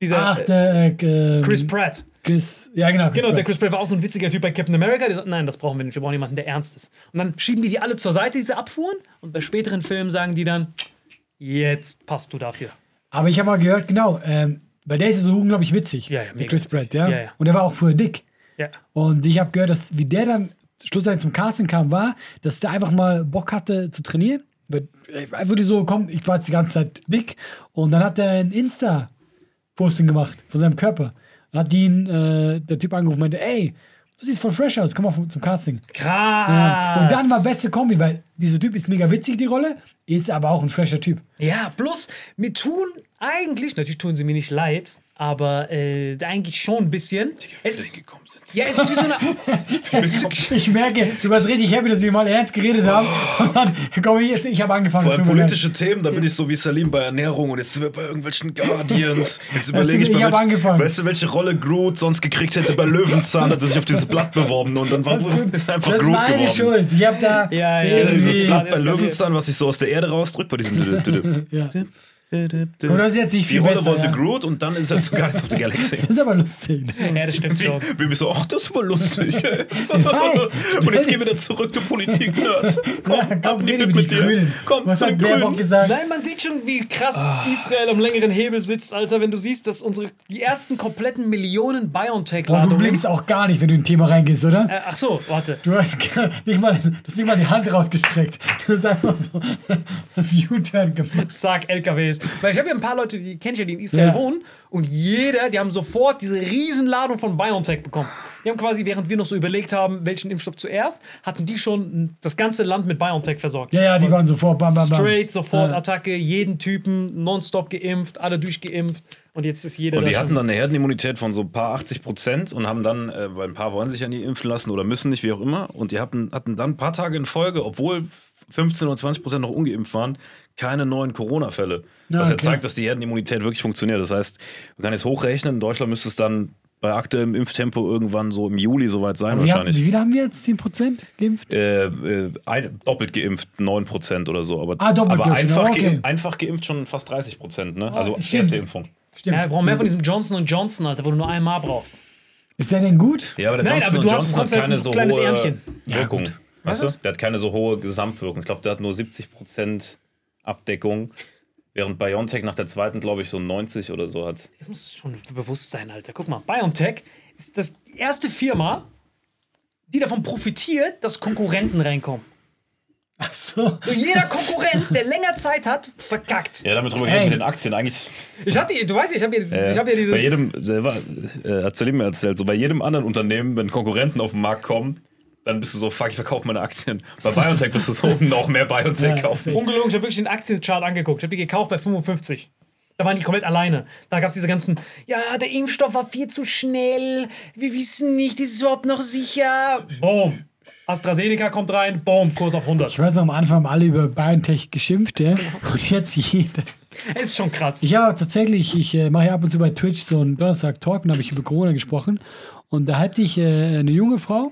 Dieser Ach, äh, der äh, Chris Pratt. Chris, ja genau, Chris Genau, der Pratt. Chris Pratt war auch so ein witziger Typ bei Captain America. Der sagt, nein, das brauchen wir nicht. Wir brauchen jemanden, der ernst ist. Und dann schieben die die alle zur Seite, diese Abfuhren. Und bei späteren Filmen sagen die dann, jetzt passt du dafür. Aber ich habe mal gehört, genau, ähm, weil der ist ja so unglaublich witzig, Ja, ja, der Chris witzig. Pratt, ja? Ja. Und der war auch früher dick. Ja. Und ich habe gehört, dass wie der dann schlussendlich zum Casting kam, war, dass der einfach mal Bock hatte zu trainieren. Äh, Einfach so, komm, ich war jetzt die ganze Zeit dick. Und dann hat er ein Insta-Posting gemacht von seinem Körper. Dann hat ihn äh, der Typ angerufen und meinte, ey, du siehst voll fresh aus, komm mal zum Casting. Krass. Ja. Und dann war beste Kombi, weil dieser Typ ist mega witzig, die Rolle, ist aber auch ein fresher Typ. Ja, plus, mir tun eigentlich, natürlich tun sie mir nicht leid, aber äh, eigentlich schon ein bisschen. Es, ja, es ist wie so eine. [LAUGHS] Ich merke, du warst richtig happy, dass wir mal ernst geredet haben. Und dann komm ich jetzt, ich habe angefangen Vor allem zu politische Themen, da bin ich so wie Salim bei Ernährung und jetzt sind wir bei irgendwelchen Guardians. Jetzt überlege ich ich mal, hab welch, angefangen. weißt du, welche Rolle Groot sonst gekriegt hätte bei Löwenzahn, hat er sich auf dieses Blatt beworben und dann war Das, einfach das ist Groot meine geworden. Schuld. Ich habe da Ja, ja, Ja, das dieses. Blatt bei das Löwenzahn, was sich so aus der Erde rausdrückt, bei diesem. Ja. Und das ist jetzt nicht Die viel Rolle besser. wollte ja. Groot und dann ist er zu Guardians of the Galaxy. [LAUGHS] Das ist aber lustig. Ja, das stimmt schon. Wir bist so, ach, das ist aber lustig. Nein, [LAUGHS] und jetzt gehen wir wieder zurück zur Politik, [LAUGHS] Nerds. Komm, Ja, komm, die rede mit mit dir. Grünen. Komm, Was zu hat Baerbock gesagt? Nein, man sieht schon, wie krass Israel am längeren Hebel sitzt, Alter, wenn du siehst, dass unsere die ersten kompletten Millionen Boah, du BioNTech-Ladungen. blinkst auch gar nicht, wenn du in ein Thema reingehst, oder? Äh, ach so, warte. Du hast nicht mal, du hast nicht mal die Hand rausgestreckt. Du hast einfach so einen U-Turn gemacht. Zack, LKWs. Ist. Weil ich habe ja ein paar Leute, die kenne ich ja, die in Israel Ja. wohnen und jeder, die haben sofort diese Riesenladung von BioNTech bekommen. Die haben quasi, während wir noch so überlegt haben, welchen Impfstoff zuerst, hatten die schon das ganze Land mit BioNTech versorgt. Ja, ja, die waren sofort bam, bam, bam. Straight, sofort Ja. Attacke, jeden Typen nonstop geimpft, alle durchgeimpft und jetzt ist jeder Und da die schon- hatten dann eine Herdenimmunität von so ein paar 80 Prozent und haben dann, äh, weil ein paar wollen sich ja nie impfen lassen oder müssen nicht, wie auch immer, und die hatten, hatten dann ein paar Tage in Folge, obwohl 15 oder 20 Prozent noch ungeimpft waren, keine neuen Corona-Fälle. Na, was ja okay. zeigt, dass die Herdenimmunität wirklich funktioniert. Das heißt, man kann jetzt hochrechnen, in Deutschland müsste es dann bei aktuellem Impftempo irgendwann so im Juli soweit sein Wie, haben, wahrscheinlich. wie viel haben wir jetzt? 10% geimpft? Äh, äh, ein, doppelt geimpft 9% oder so. Aber, Ah, doppelt aber geimpft, einfach, okay. geimpft, einfach geimpft schon fast 30%. Ne? Also stimmt. erste Impfung. Stimmt. Ja, wir brauchen mehr von diesem Johnson Johnson, Alter, wo du nur einmal braust. Ist der denn gut? Ja, aber der Nein, Johnson aber du hast- Johnson hat halt keine ein so kleines hohe Ärmchen. Wirkung. Weißt du? Was? Der hat keine so hohe Gesamtwirkung. Ich glaube, der hat nur 70% Abdeckung, während BioNTech nach der zweiten, glaube ich, so 90 oder so hat. Das muss schon bewusst sein, Alter. Guck mal, BioNTech ist das die erste Firma, die davon profitiert, dass Konkurrenten reinkommen. Ach so. So jeder Konkurrent, der länger Zeit hat, verkackt. Ja, damit drüber Hey. mit den Aktien. Eigentlich Ich hatte, du weißt, ich habe ja, äh, ich hab ja dieses. bei jedem, selber, äh, hat Salim mir erzählt, so bei jedem anderen Unternehmen, wenn Konkurrenten auf den Markt kommen, dann bist du so, fuck, ich verkaufe meine Aktien. Bei BioNTech bist du so, [LAUGHS] noch mehr BioNTech Ja, kaufen. Ungelogen, ich habe wirklich den Aktienchart angeguckt. Ich habe die gekauft bei 55. Da waren die komplett alleine. Da gab es diese ganzen, ja, der Impfstoff war viel zu schnell. Wir wissen nicht, ist es überhaupt noch sicher? Boom. AstraZeneca kommt rein, boom, Kurs auf 100. Ich weiß noch, am Anfang haben alle über BioNTech geschimpft, ja? Und jetzt jeder. Das ist schon krass. Ich habe tatsächlich, ich äh, mache ja ab und zu bei Twitch so einen Donnerstag-Talk und da habe ich über Corona gesprochen. Und da hatte ich äh, eine junge Frau,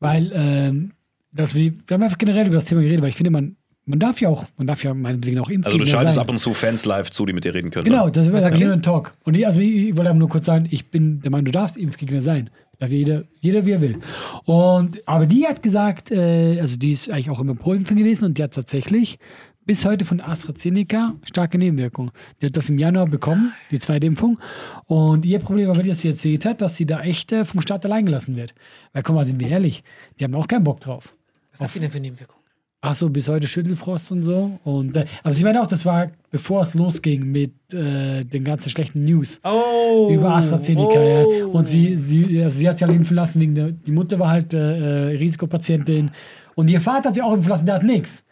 weil, ähm, das wir, wir haben einfach generell über das Thema geredet, weil ich finde, man, man darf ja auch, man darf ja meinetwegen auch Also du schaltest sein. ab und zu Fans live zu, die mit dir reden können. Genau, ne? das wäre sie? ein Talk. Und ich, also ich, ich wollte einfach nur kurz sagen, ich bin der Meinung, du darfst Impfgegner sein. Darf jeder, jeder wie er will. Und, aber die hat gesagt, äh, also die ist eigentlich auch immer pro Impfen gewesen und die hat tatsächlich bis heute von AstraZeneca starke Nebenwirkungen. Die hat das im Januar bekommen, die zweite Impfung. Und ihr Problem war, wie das sie erzählt hat, dass sie da echt äh, vom Staat allein gelassen wird. Weil, guck mal, sind wir ehrlich, die haben auch keinen Bock drauf. Was hat sie denn für Nebenwirkungen? Ach so, bis heute Schüttelfrost und so. Und, äh, aber sie meinte auch, das war bevor es losging mit äh, den ganzen schlechten News Oh. über AstraZeneca. oh. Ja. Und sie, sie, also sie hat sich halt impfen lassen, wegen der, die Mutter war halt äh, äh, Risikopatientin. Und ihr Vater hat sich auch impfen lassen, der hat nichts.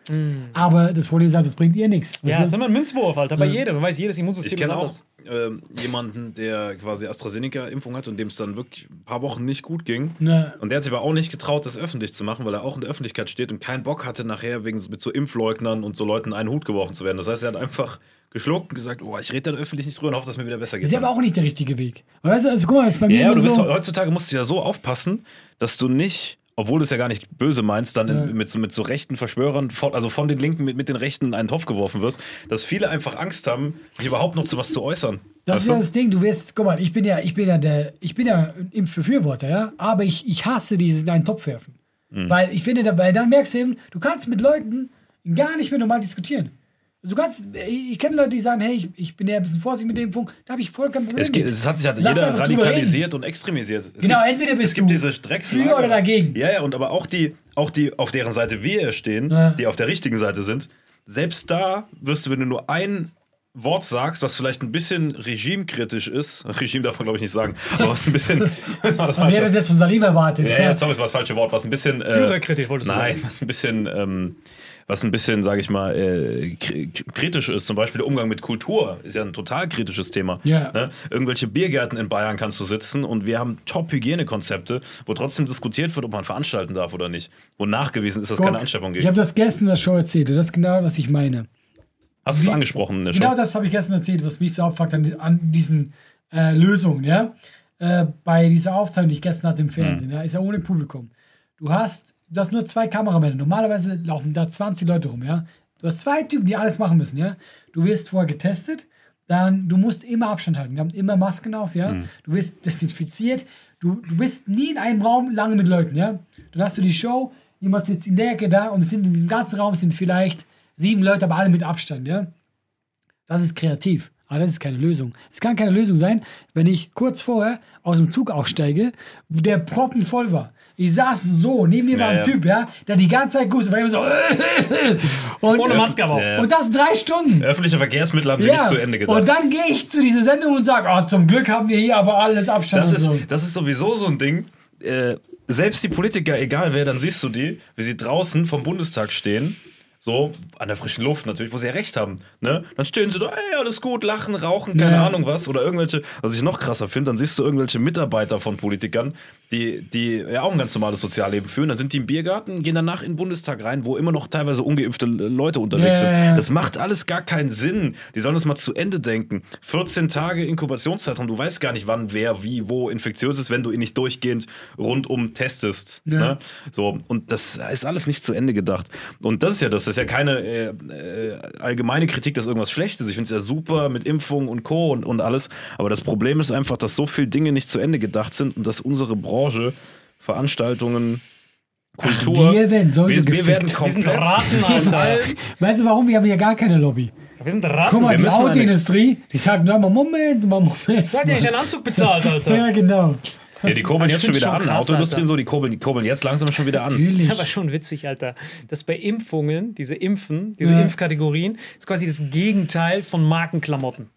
Aber das Problem ist halt, das bringt ihr nichts. Ja, das ist immer ein Münzwurf, Alter. Bei jedem. Man weiß, jedes Immunsystem Ich ist kenne auch anders. ähm, jemanden, der quasi AstraZeneca-Impfung hat und dem es dann wirklich ein paar Wochen nicht gut ging. Ja. Und der hat sich aber auch nicht getraut, das öffentlich zu machen, weil er auch in der Öffentlichkeit steht und keinen Bock hatte, nachher wegen so- mit so Impfleugnern und so Leuten in einen Hut geworfen zu werden. Das heißt, er hat einfach geschluckt und gesagt, oh, ich rede dann öffentlich nicht drüber und hoffe, dass mir wieder besser geht. Das ist aber auch nicht der richtige Weg. Weißt du, also guck mal, das ist bei mir ja, aber du bist, so. heutzutage musst du ja so aufpassen, dass du nicht, obwohl du es ja gar nicht böse meinst, dann in, mit, so, mit so rechten Verschwörern, von, also von den Linken mit, mit den Rechten in einen Topf geworfen wirst, dass viele einfach Angst haben, sich überhaupt noch zu was zu äußern. Das Weißt ist ja das Ding, du wirst, guck mal, ich bin ja, ich bin ja der, ich bin ja ein Impfbefürworter, ja, aber ich, ich hasse dieses in einen Topf werfen. Mhm. Weil ich finde, weil dann merkst du eben, du kannst mit Leuten gar nicht mehr normal diskutieren. Du kannst, ich kenne Leute, die sagen, hey, ich, ich bin ja ein bisschen vorsichtig mit der Impfung, da habe ich voll kein Problem Es, gibt, mit. es hat sich halt Lass jeder radikalisiert und extremisiert. Es Genau, gibt, entweder bist es gibt du diese für oder dagegen. Ja, ja, und aber auch die, auch die, auf deren Seite wir stehen, Ja. die auf der richtigen Seite sind, selbst da wirst du, wenn du nur ein Wort sagst, was vielleicht ein bisschen regimekritisch ist, Regime darf man glaube ich nicht sagen, [LAUGHS] aber was ein bisschen, das war das Also hätte das jetzt von Salim erwartet. ja, ja, sorry, das war das falsche Wort, was ein bisschen äh, Führerkritisch wolltest du Nein, sagen. was ein bisschen, ähm, was ein bisschen, sage ich mal, äh, kri- kritisch ist. Zum Beispiel der Umgang mit Kultur ist ja ein total kritisches Thema. Ja. Ne? Irgendwelche Biergärten in Bayern kannst du sitzen und wir haben Top-Hygienekonzepte, wo trotzdem diskutiert wird, ob man veranstalten darf oder nicht. Wo nachgewiesen ist, dass es keine Ansteckung ich gibt. habe das gestern in der Show erzählt und das ist genau, was ich meine. Hast du es angesprochen in der Show? Genau das habe ich gestern erzählt, was mich so abfuckt an, an diesen äh, Lösungen, ja. Äh, bei dieser Aufzeichnung, die ich gestern hatte im Fernsehen, ja, ist ja ohne Publikum. Du hast, du hast nur zwei Kameramänner. Normalerweise laufen da 20 Leute rum, ja. Du hast zwei Typen, die alles machen müssen, ja. Du wirst vorher getestet, dann, du musst immer Abstand halten. Wir haben immer Masken auf, ja. Du wirst desinfiziert. Du, du bist nie in einem Raum lange mit Leuten, ja. Dann hast du die Show, jemand sitzt in der Ecke da und es sind in diesem ganzen Raum sind vielleicht sieben Leute, aber alle mit Abstand, ja. Das ist kreativ. Aber das ist keine Lösung. Es kann keine Lösung sein, wenn ich kurz vorher aus dem Zug aussteige, der proppenvoll war. Ich saß so, neben mir war ein ja. Typ, ja, der die ganze Zeit gustet, war immer so. [LAUGHS] und, Ohne Maske aber auch. Ja. und das drei Stunden. Öffentliche Verkehrsmittel haben sie nicht zu Ende gedacht. Und dann gehe ich zu dieser Sendung und sage, oh, zum Glück haben wir hier aber alles Abstand Das ist, so. das ist sowieso so ein Ding. Äh, selbst die Politiker, egal wer, dann siehst du die, wie sie draußen vom Bundestag stehen. So, an der frischen Luft natürlich, wo sie ja recht haben. Ne? Dann stehen sie da, ey, alles gut, lachen, rauchen, keine Ja. Ahnung was. Oder irgendwelche, was ich noch krasser finde, dann siehst du irgendwelche Mitarbeiter von Politikern, die, die ja auch ein ganz normales Sozialleben führen. Dann sind die im Biergarten, gehen danach in den Bundestag rein, wo immer noch teilweise ungeimpfte Leute unterwegs Ja, sind. ja. Das macht alles gar keinen Sinn. Die sollen das mal zu Ende denken. 14 Tage Inkubationszeitraum, du weißt gar nicht, wann, wer, wie, wo infektiös ist, wenn du ihn nicht durchgehend rundum testest. Ja. Ne? So, und das ist alles nicht zu Ende gedacht. Und das ist ja das, das ist ja keine äh, äh, allgemeine Kritik, dass irgendwas schlecht ist. Ich finde es ja super mit Impfung und Co. Und, und alles. Aber das Problem ist einfach, dass so viele Dinge nicht zu Ende gedacht sind und dass unsere Branche, Veranstaltungen, Kultur. wir werden sowieso wir, wir werden Wir sind komplett. Ratten, Alter. Weißt du warum? Wir haben ja gar keine Lobby. Wir sind Ratten. Guck mal, Wir die Autoindustrie, die sagt nur mal Moment, mal Moment. Wer hat dir nicht einen Anzug bezahlt, Alter? [LAUGHS] Ja, genau. Ja, die kurbeln Ich jetzt schon wieder schon an. krass, Autoindustrien Alter. so, die kurbeln, die kurbeln jetzt langsam schon wieder an. Natürlich. Das ist aber schon witzig, Alter. Dass bei Impfungen, diese Impfen, diese Ja. Impfkategorien, ist quasi das Gegenteil von Markenklamotten.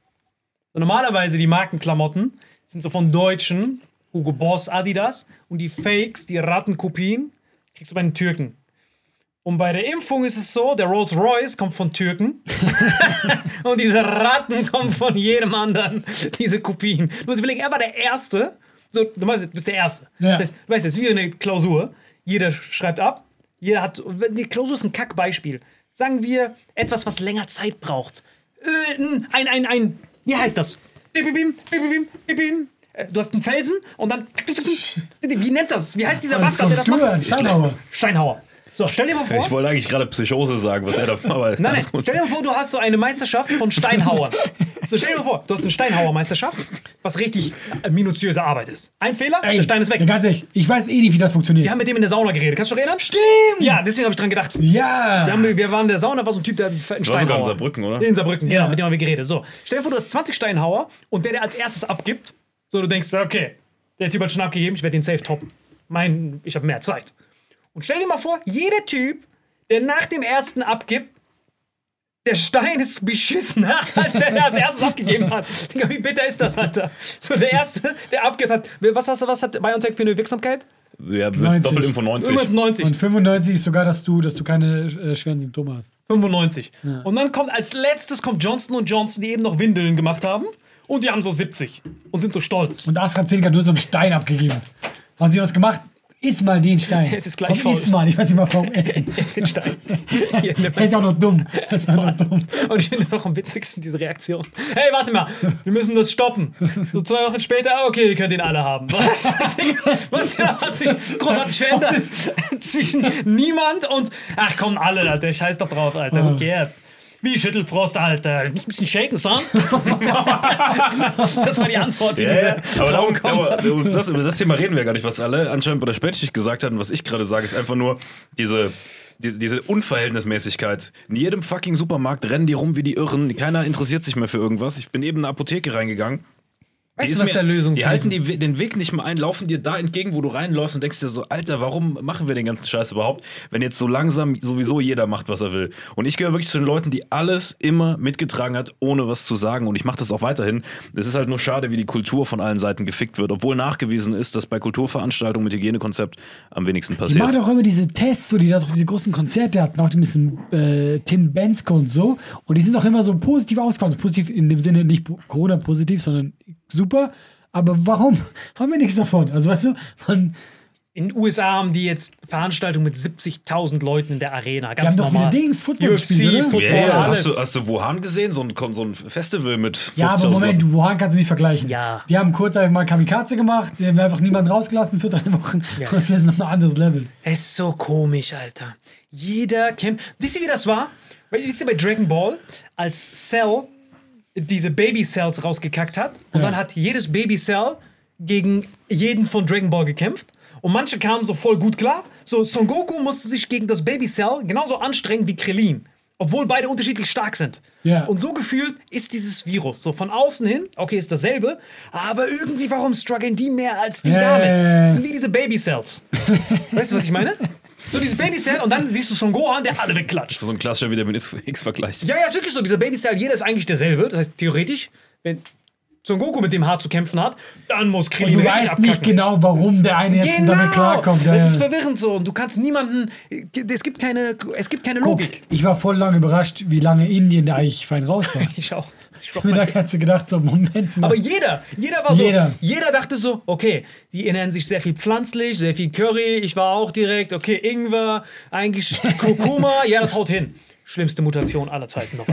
So, normalerweise die Markenklamotten sind so von Deutschen, Hugo Boss, Adidas, und die Fakes, die Rattenkopien, kriegst du bei den Türken. Und bei der Impfung ist es so, der Rolls Royce kommt von Türken [LAUGHS] und diese Ratten kommen von jedem anderen, diese Kopien. Du musst überlegen, er war der Erste, so, du meinst, du bist der Erste. Ja. Das, du weißt, das ist wie eine Klausur. Jeder schreibt ab, jeder hat, die Klausur ist ein Kackbeispiel. Sagen wir etwas, was länger Zeit braucht. Äh, ein, ein, ein, wie heißt das? Bim, bim, bim, bim, bim, bim, bim. Äh, Du hast einen Felsen und dann. Wie nennt das? Wie heißt dieser Bastard, der das macht? Steinhauer. Steinhauer. So, stell dir mal vor. Ich wollte eigentlich gerade Psychose sagen, was er da aber Nein, nein, stell dir mal vor, du hast so eine Meisterschaft von Steinhauern. [LAUGHS] So, stell dir mal vor, du hast eine Steinhauer-Meisterschaft, was richtig äh, minutiöse Arbeit ist. Ein Fehler, Ey, der Stein ist weg. Ganz ehrlich, ich weiß eh nicht, wie das funktioniert. Wir haben mit dem in der Sauna geredet. Kannst du dich erinnern? Stimmt! Ja, deswegen habe ich dran gedacht. Ja! Wir, haben, wir waren in der Sauna, war so ein Typ, der einen Das war sogar in Steinhauer. Saarbrücken, oder? In Saarbrücken, genau, Ja. mit dem haben wir geredet. So, stell dir vor, du hast 20 Steinhauer und der, der als erstes abgibt, so du denkst, okay, der Typ hat schon abgegeben, ich werde den safe toppen. Mein, ich habe mehr Zeit. Und stell dir mal vor, jeder Typ, der nach dem ersten abgibt, der Stein ist beschissener, [LAUGHS] als der, der als erstes abgegeben hat. Digga, wie bitter ist das, Alter? So, der Erste, der abgibt hat. Was hast du, was hat BioNTech für eine Wirksamkeit? Ja, 90. Doppelinfo 90. 95. Und 95 ist sogar, dass du, dass du keine äh, schweren Symptome hast. 95. Und dann kommt als letztes kommt Johnson Johnson, die eben noch Windeln gemacht haben. Und die haben so 70 und sind so stolz. Und AstraZeneca hat nur so einen Stein abgegeben. Haben sie was gemacht? Iss mal den Stein. Es ist gleich Komm, faul. iss mal, ich weiß nicht mal warum [LAUGHS] essen. Ess den Stein. Er ist auch noch dumm. Er ist auch noch dumm. Und ich finde das auch am witzigsten, diese Reaktion. Hey, warte mal, wir müssen das stoppen. So zwei Wochen später, ah, okay, ihr könnt ihn alle haben. Was? [LAUGHS] Was genau hat sich großartig verändert? Zwischen niemand und, ach komm, alle, Alter, scheiß doch drauf, Alter, who cares? Wie Schüttelfrost, Alter. Du musst ein bisschen shaken, son. [LAUGHS] das war die Antwort, die diese Aber darum, aber das, über das Thema reden wir gar nicht, was alle anscheinend bei der Spätschicht gesagt hatten. Was ich gerade sage, ist einfach nur diese, die, diese Unverhältnismäßigkeit. In jedem fucking Supermarkt rennen die rum wie die Irren. Keiner interessiert sich mehr für irgendwas. Ich bin eben in eine Apotheke reingegangen. Weißt Die du, ist was mir- der Lösung Die für halten die, den Weg nicht mehr ein, laufen dir da entgegen, wo du reinläufst und denkst dir so, Alter, warum machen wir den ganzen Scheiß überhaupt, wenn jetzt so langsam sowieso jeder macht, was er will. Und ich gehöre wirklich zu den Leuten, die alles immer mitgetragen hat, ohne was zu sagen. Und ich mache das auch weiterhin. Es ist halt nur schade, wie die Kultur von allen Seiten gefickt wird, obwohl nachgewiesen ist, dass bei Kulturveranstaltungen mit Hygienekonzept am wenigsten Die passiert. machen auch immer diese Tests, so, die da doch diese großen Konzerte hatten, auch die mit diesem äh, Tim Bensko und so. Und die sind auch immer so positiv ausgefallen. Also positiv in dem Sinne nicht po- Corona-positiv, sondern super. Aber warum [LAUGHS] haben wir nichts davon? Also weißt du, man, In den USA haben die jetzt Veranstaltungen mit 70.000 Leuten in der Arena. die Ganz haben doch normal. wieder Dings, Football UFC, gespielt? Football, ja, alles. hast, du, hast du Wuhan gesehen? So ein, so ein Festival mit Ja, aber 50.000 Moment, Leuten. Wuhan kannst du nicht vergleichen. Ja. Die haben kurz einfach mal Kamikaze gemacht, die haben einfach niemanden rausgelassen für drei Wochen. Ja. Und das ist noch ein anderes Level. Es ist so komisch, Alter. Jeder kämpft. Wisst ihr, wie das war? Weil, Wisst ihr bei Dragon Ball, als Cell diese Baby Cells rausgekackt hat und Ja. dann hat jedes Baby Cell gegen jeden von Dragon Ball gekämpft und manche kamen so voll gut klar. So Son Goku musste sich gegen das Baby Cell genauso anstrengen wie Krillin. Obwohl beide unterschiedlich stark sind. Ja. Und so gefühlt ist dieses Virus so von außen hin, okay, ist dasselbe, aber irgendwie, warum strugglen die mehr als die Ja, Damen? Das sind wie diese Baby-Cells. [LAUGHS] weißt du, was ich meine? So dieses Baby-Cell und dann siehst du Son Gohan, der alle wegklatscht. So ein klassischer Vitamin X-Vergleich. Ja, ja, ist wirklich so. Dieser Baby-Cell, jeder ist eigentlich derselbe. Das heißt, theoretisch, wenn Son Goku mit dem Haar zu kämpfen hat, dann muss Und Krillin du richtig weißt abkacken. nicht genau, warum der eine jetzt Genau, damit klarkommt. Ja, das ist verwirrend so und du kannst niemanden, es gibt keine, es gibt keine Guck, Logik. ich war voll lange überrascht, wie lange Indien da eigentlich fein raus war. [LAUGHS] Ich auch. Ich Mir da hast du gedacht, so, Moment mal. Aber jeder, jeder war so, Jeder. jeder dachte so, okay, die ernähren sich sehr viel pflanzlich, sehr viel Curry, ich war auch direkt, okay, Ingwer, eigentlich Kurkuma, ja, das haut hin. Schlimmste Mutation aller Zeiten noch. [LAUGHS]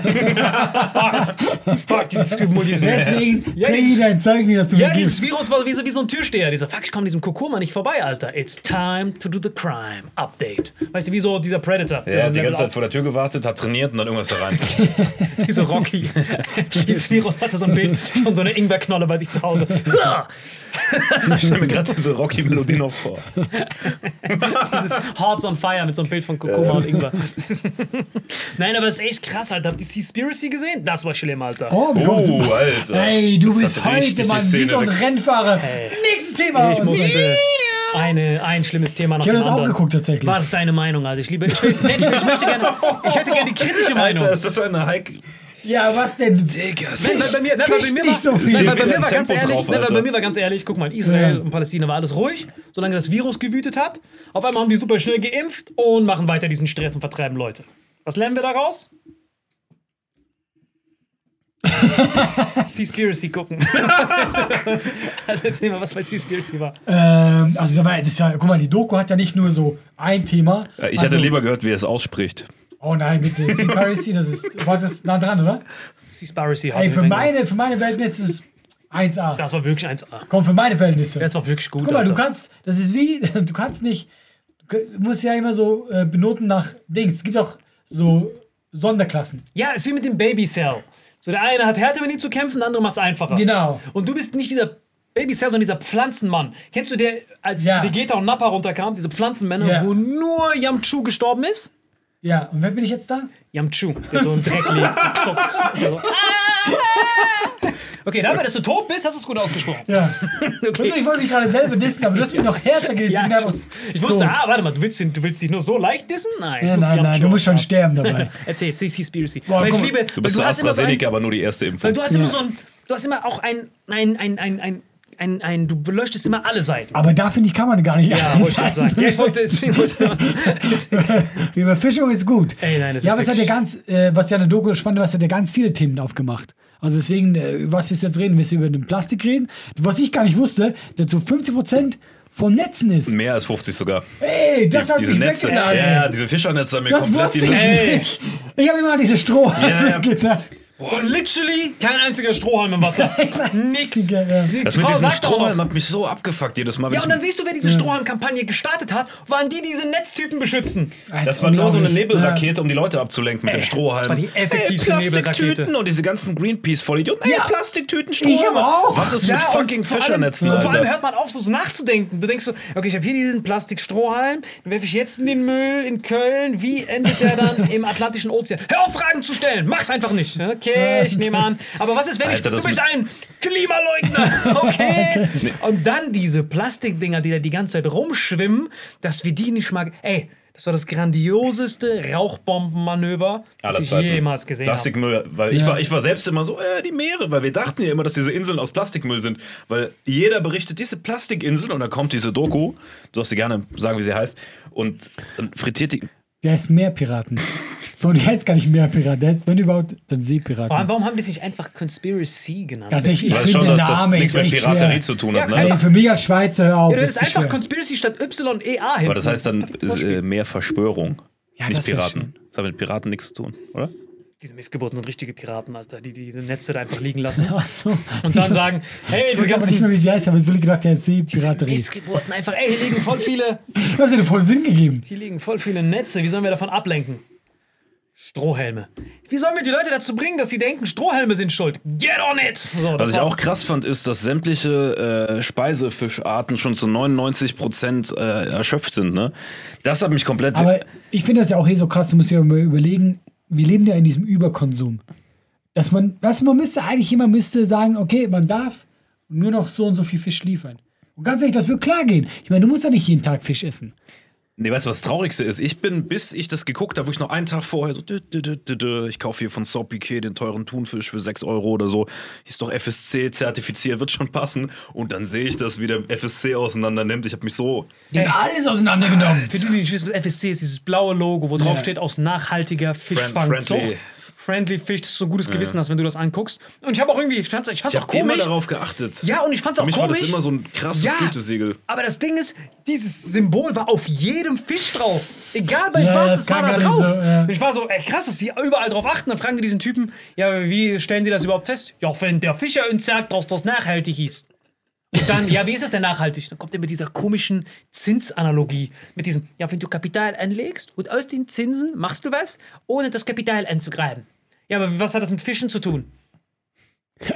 Fuck, dieses, dieses, Deswegen Ja, krieg dieses- ich dein Zeug nicht, dass du ja, mir dieses. Virus war wie so, wie so ein Türsteher. Dieser, fuck, ich komme diesem Kurkuma nicht vorbei, Alter. It's time to do the crime. Update. Weißt du, wie so dieser Predator. Er der hat die ganze Zeit vor der Tür gewartet, hat trainiert und dann irgendwas da rein. [LAUGHS] Wie so Rocky. dieses Virus hatte so ein Bild von so einer Ingwerknolle bei sich zu Hause. [LAUGHS] Ich stelle mir gerade diese Rocky-Melodie noch vor. Dieses Hearts on Fire mit so einem Bild von Kurkuma und Ingwer. Nein, aber es ist echt krass, Alter. Habt ihr Seaspiracy gesehen? Das war schlimm, Alter. Oh, Oh, Alter. Ey, du Das bist heute, Mann, wie so ein Rennfahrer. Nächstes Thema. Ich musste eine, ein schlimmes Thema nach Ich dem habe das auch anderen. geguckt, tatsächlich. Was ist deine Meinung, Alter? Ich liebe, ich, will, nein, ich, möchte gerne, ich hätte gerne die kritische Meinung. Alter, ist das eine Heik... Ja, was denn? Digga, Nein, bei mir, nein, bei so war, viel. nein, bei Wieder mir ein war ganz Tempo ehrlich, drauf, nein, weil bei Alter. mir war ganz ehrlich, guck mal, Israel Ja. und Palästina war alles ruhig, solange das Virus gewütet hat. Auf einmal haben die super schnell geimpft und machen weiter diesen Stress und vertreiben Leute. Was lernen wir daraus? [LAUGHS] Seaspiracy gucken. [LAUGHS] also erzähl mal, was bei Seaspiracy war. Ähm, also, da war, das war, guck mal, die Doku hat ja nicht nur so ein Thema. Ich also, hätte lieber gehört, wie er es ausspricht. Oh nein, bitte. Seaspiracy, das ist, war das nah dran, oder? Seaspiracy Ey, für meine, für meine Verhältnisse ist es 1A. Das war wirklich 1A. Komm, für meine Verhältnisse. Das war wirklich gut. Guck mal, du Alter. kannst, das ist wie, [LAUGHS] du kannst nicht, du musst ja immer so äh, benoten nach Dings. Es gibt auch so Sonderklassen. Ja, ist wie mit dem Baby Cell. So, der eine hat härter mit ihm zu kämpfen, der andere macht es einfacher. Genau. Und du bist nicht dieser Baby Cell, sondern dieser Pflanzenmann. Kennst du der, als Ja. Vegeta und Nappa runterkamen, diese Pflanzenmänner, Ja. wo nur Yamchu gestorben ist? Ja, und wer bin ich jetzt da? Yamchu, der so im Dreck liegt [LAUGHS] und zuckt. Und so, [LAUGHS] okay, dafür, dass du tot bist, hast du es gut ausgesprochen. Ja. [LAUGHS] Also, ich wollte mich gerade selber dissen, aber du hast mich noch härter gedissen. Ja, einfach ich wusste, tot. ah, warte mal, du willst, du willst dich nur so leicht dissen? Nein, ich Ja, nein, nein, du musst schon sterben dabei. [LAUGHS] Erzähl. Boah, Weil ich liebe, Du bist ein- AstraZeneca, aber nur die erste Impfung. Weil du hast immer so ein, du hast immer auch ein, ein, ein, ein, ein, ein, du beleuchtest immer alle Seiten. Aber da finde ich, kann man gar nicht. Ja, wollte ich gerade sagen. Ja, ich wollte, ich wollte [LAUGHS] Die Überfischung ist gut. Ey, nein, das ja, ist aber es hat ja ganz, äh, was ja eine Doku spannend war, es hat ja ganz viele Themen aufgemacht. Also deswegen, äh, über was willst du jetzt reden? Willst du über den Plastik reden? Was ich gar nicht wusste, dass so 50% von Netzen ist. Mehr als 50 sogar. Ey, das hat diese mich Netze. Ja, ja, diese Fischernetze haben mir Das komplett wusste die ich. Ich habe immer an diese Strohhalme Ja, ja. gedacht. Und literally kein einziger Strohhalm im Wasser. [LAUGHS] Nix. Ja, ja. Die Das mit diesen sagt auch noch- Strohhalmen hat mich so abgefuckt jedes Mal. wenn Ja, ich- und dann siehst du, wer diese Strohhalm-Kampagne gestartet hat, waren die, die diese Netztypen beschützen. das war nur so eine. Nebelrakete, um die Leute abzulenken mit dem Strohhalm. das war die effektivste Ey, Nebelrakete. Plastiktüten und diese ganzen Greenpeace-Vollidioten. Ey, Ja. Plastiktüten, Ich Strohhalme. aber auch. Was ist Ja, mit und fucking vor allem- Fischernetzen, und Vor allem Alter? hört man auf, so nachzudenken. Du denkst so, okay, ich habe hier diesen Plastikstrohhalm, den werfe ich jetzt in den Müll in Köln. Wie endet der dann [LAUGHS] im Atlantischen Ozean? Hör auf, Fragen zu stellen. Mach's einfach nicht. Okay, ich nehme an. Aber was ist, wenn ich. Alter, Du das bist ein Klimaleugner. [LAUGHS] Okay. [LAUGHS] Und dann diese Plastikdinger, die da die ganze Zeit rumschwimmen, dass wir die nicht mal. Ey. Das war das grandioseste Rauchbombenmanöver, das ich Zeiten. jemals gesehen habe. Plastikmüll, weil ich, war, ich war selbst immer so, äh, die Meere, weil wir dachten ja immer, dass diese Inseln aus Plastikmüll sind, weil jeder berichtet, diese Plastikinsel und dann kommt diese Doku, du darfst dir gerne sagen, wie sie heißt, und, und frittiert die. Der ist Meerpiraten. [LAUGHS] Und der heißt gar nicht Meerpiraten, der ist, wenn überhaupt, dann Vor allem, Seepiraten. warum haben die es nicht einfach Conspiracy genannt? Ganz ehrlich, ich Ich finde den dass das nichts ist mit Piraterie schwer. zu tun Ja, hat. klar. Ne? Ey, für mich als Schweizer, hör auf, Ja, das das ist einfach schwer. Conspiracy statt Y-E-A hin. Aber das heißt dann mir äh, mehr Verschwörung, Ja, nicht das Piraten. Das hat mit Piraten nichts zu tun, oder? Diese Missgeburten sind richtige Piraten, Alter, die diese Netze da einfach liegen lassen. [LAUGHS] Ach so. Und dann sagen, hey, Ich weiß aber nicht mehr, wie sie heißt, aber jetzt will ich gedacht, der ist Seepiraterie. Missgeburten einfach, ey, hier liegen voll viele, [LAUGHS] Ich habe dir voll Sinn gegeben. hier liegen voll viele Netze. Wie sollen wir davon ablenken? Strohhelme. Wie sollen wir die Leute dazu bringen, dass sie denken, Strohhelme sind schuld? Get on it! So, Was ich war's. auch krass fand, ist, dass sämtliche äh, Speisefischarten schon zu 99 Prozent äh, erschöpft sind. Ne? Das hat mich komplett. Aber ich finde das ja auch eh so krass, du musst dir mal überlegen, wir leben ja in diesem Überkonsum. Dass man, was man müsste eigentlich immer müsste sagen, okay, man darf nur noch so und so viel Fisch liefern. Und ganz ehrlich, das wird klar gehen. Ich meine, du musst ja nicht jeden Tag Fisch essen. Nee, weißt du, was das Traurigste ist? Ich bin, bis ich das geguckt habe, wo ich noch einen Tag vorher so, dü, dü, dü, dü, dü, ich kaufe hier von Sopiquet den teuren Thunfisch für 6 Euro oder so. Ist doch FSC zertifiziert, wird schon passen. Und dann sehe ich das, wie der FSC auseinander nimmt. Ich habe mich so. Die haben alles auseinandergenommen. Für die, die nicht wissen, was FSC ist, dieses blaue Logo, wo drauf Ja. steht, aus nachhaltiger Fischfangzucht. Friendly. Fish, dass du so ein gutes Gewissen hast, wenn du das anguckst. Und ich habe auch irgendwie, ich fand's, ich fand's Ich auch habe immer komisch. darauf geachtet. Ja, und ich fand's Für auch mich war komisch. das immer so ein krasses Ja, Gütesiegel. Aber das Ding ist, dieses Symbol war auf jedem Fisch drauf. Egal bei Ja, was, es war da drauf. so, ja. Und ich war so, ey, krass, dass die überall drauf achten. Dann fragen die diesen Typen, ja, wie stellen sie das überhaupt fest? Ja, wenn der Fischer uns sagt, dass das nachhaltig ist. Und dann, ja, wie ist das denn nachhaltig? Dann kommt er mit dieser komischen Zinsanalogie. Mit diesem, ja, wenn du Kapital anlegst und aus den Zinsen machst du was, ohne das Kapital anzugreifen. Ja, aber was hat das mit Fischen zu tun?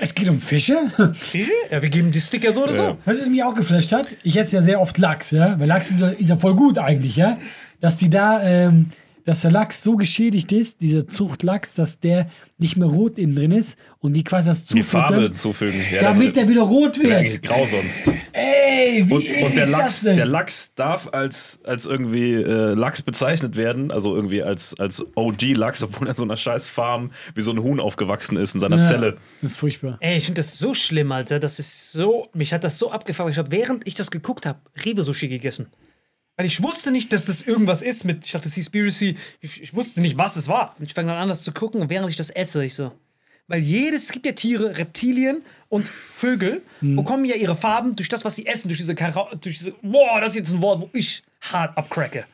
Es geht um Fische. Fische? Ja, wir geben die Sticker so oder so. Was es mich auch geflasht hat, ich esse ja sehr oft Lachs, ja. Weil Lachs ist ja, ist ja voll gut eigentlich, ja. Dass die da, ähm, dass der Lachs so geschädigt ist, dieser Zuchtlachs, dass der nicht mehr rot innen drin ist und die quasi das Die Farbe zufüttern, zufügen. Ja, damit der wieder rot wird. eigentlich grau sonst. Ey, wie Und, und der, ist Lachs, das denn? der Lachs darf als, als irgendwie äh, Lachs bezeichnet werden, also irgendwie als, als OG-Lachs, obwohl er in so einer scheiß Farm wie so ein Huhn aufgewachsen ist in seiner ja, Zelle. Das ist furchtbar. Ey, ich finde das so schlimm, Alter. Das ist so. Mich hat das so abgefangen. Ich habe, während ich das geguckt habe, Rewe-Sushi gegessen. Weil ich wusste nicht, dass das irgendwas ist mit. Ich dachte, Seaspiracy. Ich, ich wusste nicht, was es war. Und ich fange dann an, das zu gucken. Und während ich das esse, ich so. Weil jedes, es gibt ja Tiere, Reptilien und Vögel, bekommen ja ihre Farben durch das, was sie essen, durch diese Kara durch diese. Boah, das ist jetzt ein Wort, wo ich hart abcracke.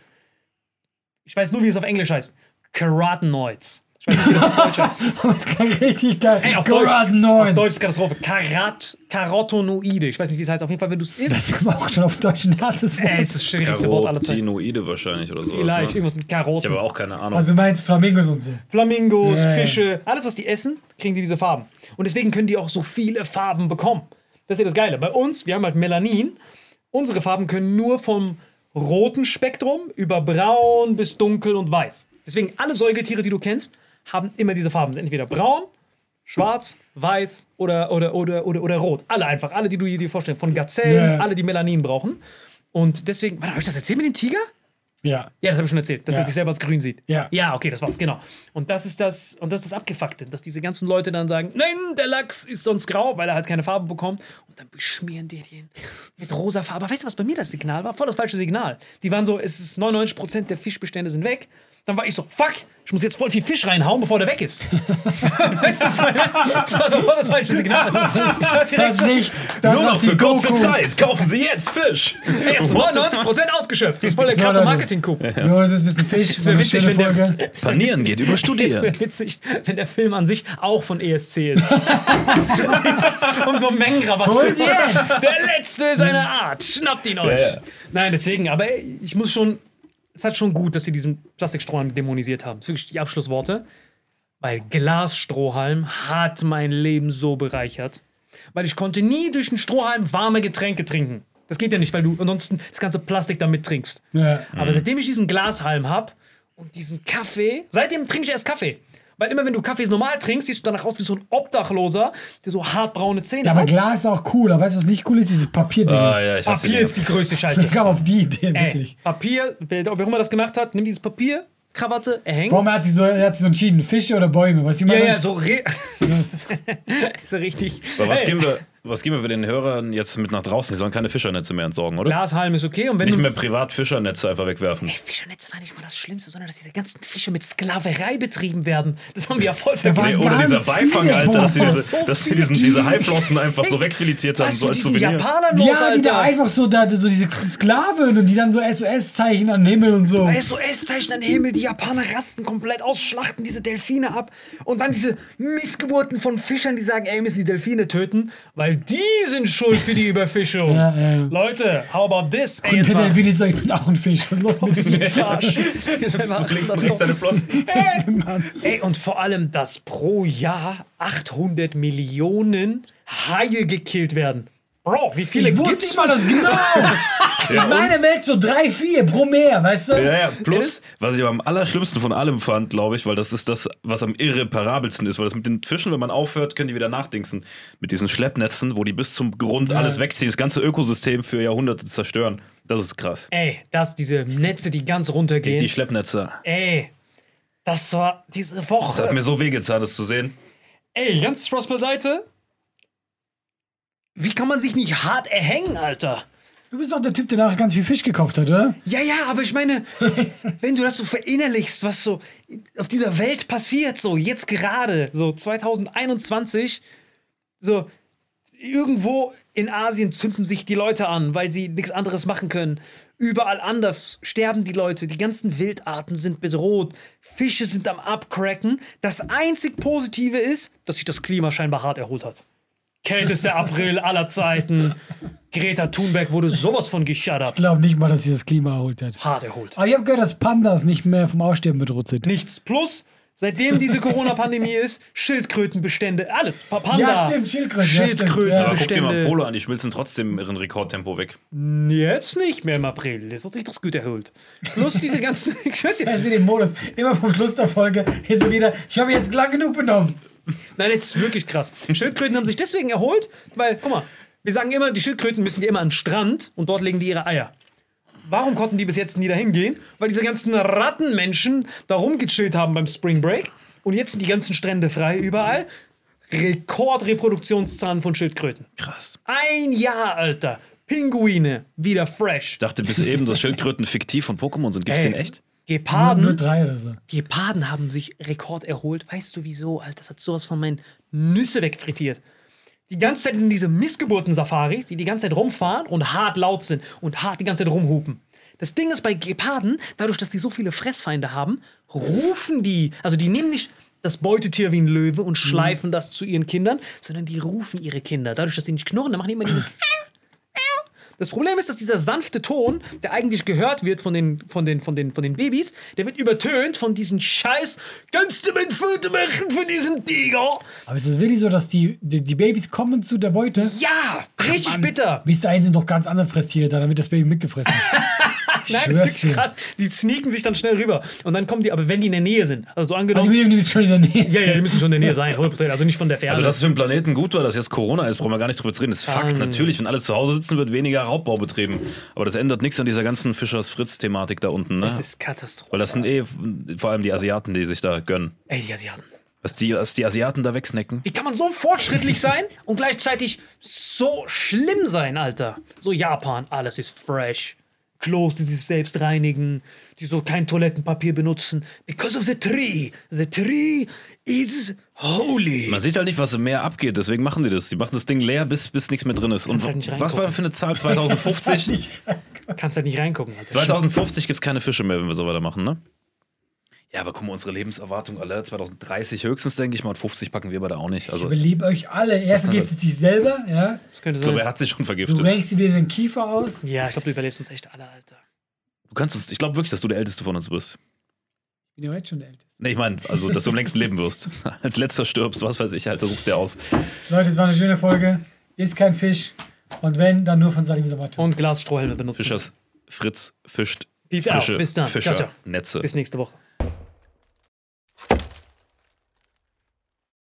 Ich weiß nur, wie es auf Englisch heißt. Carotenoids. Ich weiß nicht, wie das auf Deutsch heißt. [LAUGHS] Das klang richtig geil. Ey, auf Deutsch, auf Deutsch ist Katastrophe. Karat, Karotonoide. Ich weiß nicht, wie es heißt. Auf jeden Fall, wenn du es isst. Das ist auch schon auf Deutsch ein hartes Wort. Ey, es ist das schwierigste Wort aller Zeiten. Carotinoide wahrscheinlich oder so. Vielleicht Ne? irgendwas mit Ich habe Karoten. auch keine Ahnung. also du meinst Flamingos und so. Flamingos, Ja. Fische, alles, was die essen, kriegen die diese Farben. Und deswegen können die auch so viele Farben bekommen. Das ist ja das Geile. Bei uns, wir haben halt Melanin. Unsere Farben können nur vom roten Spektrum über braun bis dunkel und weiß. Deswegen alle Säugetiere, die du kennst, haben immer diese Farben. Sind entweder braun, schwarz, weiß oder, oder, oder, oder, oder rot. Alle einfach. Alle, die du dir vorstellst. Von Gazellen, Ja. alle, die Melanin brauchen. Und deswegen, warte, habe ich das erzählt mit dem Tiger? Ja. Ja, das habe ich schon erzählt, dass Ja. er sich selber als grün sieht. Ja. Ja, okay, das war's, genau. Und das ist das, und das ist das Abgefuckte, dass diese ganzen Leute dann sagen, nein, der Lachs ist sonst grau, weil er halt keine Farbe bekommt. Und dann beschmieren die den mit rosa Farbe. Weißt du, was bei mir das Signal war? Voll das falsche Signal. Die waren so, es ist 99% der Fischbestände sind weg. Dann war ich so, fuck, ich muss jetzt voll viel Fisch reinhauen, bevor der weg ist. [LAUGHS] weißt du, ich meine? Das war so voll das falsche Signal. Das Das nicht. Das Nur noch die für kurze Goku- Zeit. Kaufen Sie jetzt Fisch. es ist 99% ausgeschöpft. Das ist voll der krasse. Marketing-Coup. Ja, das ist ein bisschen Fisch. Es wäre witzig, wenn der, Sanieren [LAUGHS] geht über Studieren. Es wäre witzig, wenn der Film an sich auch von ESC ist. [LAUGHS] um so Mengenrabatt. Und jetzt? Der letzte seiner Art. Schnappt ihn euch. Ja, ja. Nein, deswegen, aber ey, ich muss schon. Es hat schon gut, dass sie diesen Plastikstrohhalm dämonisiert haben. Das sind wirklich die Abschlussworte. Weil Glasstrohhalm hat mein Leben so bereichert. Weil ich konnte nie durch einen Strohhalm warme Getränke trinken. Das geht ja nicht, weil du ansonsten das ganze Plastik damit trinkst. Ja. Aber seitdem ich diesen Glashalm hab und diesen Kaffee, seitdem trinke ich erst Kaffee. Weil immer wenn du Kaffee normal trinkst, siehst du danach aus wie so ein Obdachloser, der so hartbraune Zähne Ja, aber hat. Glas ist auch cool. Aber weißt du, was nicht cool ist? Dieses Papierding. Ah, ja, Papier die. ist die größte Scheiße. Ich kam auf die Idee, Ey, wirklich. Papier, wer, wer auch immer das gemacht hat, nimm dieses Papier, Krawatte, erhängen. Warum hat sich so, er hat sich so entschieden? Fische oder Bäume? Was ich Ja, meine? ja, so, re Das- [LAUGHS] [LAUGHS] so richtig. Aber was, Ey, geben wir, was geben wir den Hörern jetzt mit nach draußen? Die sollen keine Fischernetze mehr entsorgen, oder? Glashalm ist okay und wenn Nicht mehr privat Fischernetze einfach wegwerfen. Fischernetz war nicht mal das Schlimmste, sondern dass diese ganzen Fische mit Sklaverei betrieben werden. Das haben wir ja voll vergessen. Nee, oder dieser Beifang, viele Alter, dass sie diese, So dass sie diesen, diese Haiflossen einfach so wegfiletiert haben, so als Souvenir. Japanern los, Ja, die da Alter? einfach so, da, so diese Sklaven und die dann so SOS-Zeichen an den Himmel und so. SOS-Zeichen an den Himmel, die Japaner rasten komplett aus, schlachten diese Delfine ab. Und dann diese Missgeburten von Fischern, die sagen, ey, wir müssen die Delfine töten, weil die sind schuld für die Überfischung. [LAUGHS] Ja, ja. Leute, how about this? Ey, Und der ist so, ich bin auch ein Fisch. Was ist los mit dir? Arsch. Ist einfach- Links und rechts deine Flossen. [LAUGHS] Ey, und vor allem, dass pro Jahr 800 Millionen Haie gekillt werden. Bro, wie viele Ich wusste gibt's nicht mal das genau. [LAUGHS] In meiner Welt so drei, vier pro Meer, weißt du? Ja, ja, plus, was ich aber am allerschlimmsten von allem fand, glaube ich, weil das ist das, was am irreparabelsten ist, weil das mit den Fischen, wenn man aufhört, können die wieder nachdingsen. Mit diesen Schleppnetzen, wo die bis zum Grund Ja. alles wegziehen, das ganze Ökosystem für Jahrhunderte zerstören. Das ist krass. Ey, das, diese Netze, die ganz Die runtergehen. Schleppnetze. Ey, das war diese Das hat Woche. mir so wehgetan, das zu sehen. Ey, ganz Spaß beiseite. Wie kann man sich nicht hart erhängen, Alter? Du bist doch der Typ, der nachher ganz viel Fisch gekauft hat, oder? Ja, ja, aber ich meine, [LAUGHS] wenn du das so verinnerlichst, was so auf dieser Welt passiert, so jetzt gerade, so 2021, so irgendwo in Asien zünden sich die Leute an, weil sie nichts anderes machen können. Überall anders sterben die Leute, die ganzen Wildarten sind bedroht, Fische sind am Abcracken. Das einzig Positive ist, dass sich das Klima scheinbar hart erholt hat. Kältester April aller Zeiten. Greta Thunberg wurde sowas von geschattert. Ich glaube nicht mal, dass sich das Klima erholt hat. Hart erholt. Aber ich habe gehört, dass Pandas nicht mehr vom Aussterben bedroht sind. Nichts. Plus, seitdem diese Corona-Pandemie [LAUGHS] ist, Schildkrötenbestände, alles. Pa- Panda. Ja, stimmt, Schildkröten, ja, stimmt, Schildkröten, ja. Guck dir mal. Polo an, die schmilzen trotzdem ihren Rekordtempo weg. Jetzt nicht mehr im April. Das hat sich das gut erholt. Plus diese ganzen. [LAUGHS] Ich. Er ist wieder im Modus. Immer vom Schluss der Folge ist er wieder, ich habe jetzt lang genug benommen. Nein, das ist wirklich krass. Schildkröten haben sich deswegen erholt, weil, guck mal, wir sagen immer, die Schildkröten müssen die immer an den Strand und dort legen die ihre Eier. Warum konnten die bis jetzt nie dahin gehen? Weil diese ganzen Rattenmenschen da rumgechillt haben beim Spring Break und jetzt sind die ganzen Strände frei überall. Rekordreproduktionszahlen von Schildkröten. Krass. Ein Jahr, Alter. Pinguine, wieder fresh. Ich dachte bis eben, dass Schildkröten fiktiv von Pokémon sind. Gibt's Ey. den echt? Geparden, Nur drei oder so. Geparden haben sich Rekord erholt. Weißt du wieso, Alter? Das hat sowas von meinen Nüsse wegfrittiert. Die ganze Zeit in diese Missgeburten-Safaris, die die ganze Zeit rumfahren und hart laut sind und hart die ganze Zeit rumhupen. Das Ding ist bei Geparden, dadurch, dass die so viele Fressfeinde haben, rufen die, also die nehmen nicht das Beutetier wie ein Löwe und schleifen das zu ihren Kindern, sondern die rufen ihre Kinder. Dadurch, dass die nicht knurren, dann machen die immer dieses [CLEARS THROAT] das Problem ist, dass dieser sanfte Ton, der eigentlich gehört wird von den, von den, von den, von den Babys, der wird übertönt von diesen Scheiß, kannst du mein Foto machen für diesen Tiger? Aber ist es wirklich so, dass die, die, die Babys kommen zu der Beute? Ja, richtig Mann, bitter. Bis dahin sind doch ganz andere Fresstiere da, wird das Baby mitgefressen. [LAUGHS] Nein, das ist wirklich krass. Die sneaken sich dann schnell rüber. Und dann kommen die, aber wenn die in der Nähe sind, also so Also angenommen. die Babys schon in der Nähe. ja, ja, die müssen schon in der Nähe [LAUGHS] sein, 100%. Also nicht von der Ferne. Also, dass es für den Planeten gut war, dass jetzt Corona ist, brauchen wir gar nicht drüber zu reden. Das ist Fakt. Ähm. Natürlich, wenn alle zu Hause sitzen, wird weniger Raubbau betrieben. Aber das ändert nichts an dieser ganzen Fischers-Fritz-Thematik da unten. Ne? das ist Katastrophe. Weil das sind eh vor allem die Asiaten, die sich da gönnen. Ey, die Asiaten. Was die, was die Asiaten da wegsnacken. Wie kann man so fortschrittlich sein und gleichzeitig so schlimm sein, Alter? So Japan, alles ist fresh. Klos, die sich selbst reinigen, die so kein Toilettenpapier benutzen. Because of the tree. The tree is holy. Man sieht halt nicht, was im Meer abgeht, deswegen machen die das. Die machen das Ding leer, bis, bis nichts mehr drin ist. Und halt was war für eine Zahl? 2050? [LAUGHS] Kannst halt nicht reingucken. Alter. 2050 gibt es keine Fische mehr, wenn wir so weitermachen, ne? Ja, aber guck mal, unsere Lebenserwartung alle 2030 höchstens, denke ich mal, und 50 packen wir beide auch nicht. Also, Ich ich liebe euch alle. Er vergiftet sich selber, ja. Das könnte glaube, er sein. hat sich schon Du vergiftet. renkst dir wieder den Kiefer aus. Ja, ich glaube, du überlebst uns echt alle, Alter. Du kannst es, ich glaube wirklich, dass du der Älteste von uns bist. Ich bin ja jetzt schon der Älteste. Nee, ich meine, also, dass du am längsten leben wirst. [LAUGHS] Als letzter stirbst, was weiß ich, Alter, suchst dir aus. Leute, es war eine schöne Folge. Ist kein Fisch. Und wenn, dann nur von Salim Samato. Und Glasstrohhelme benutzen. Fischers Fritz fischt Peace out. Fische, Bis dann. Fischer, Ciao, ciao. Netze. Bis nächste Woche.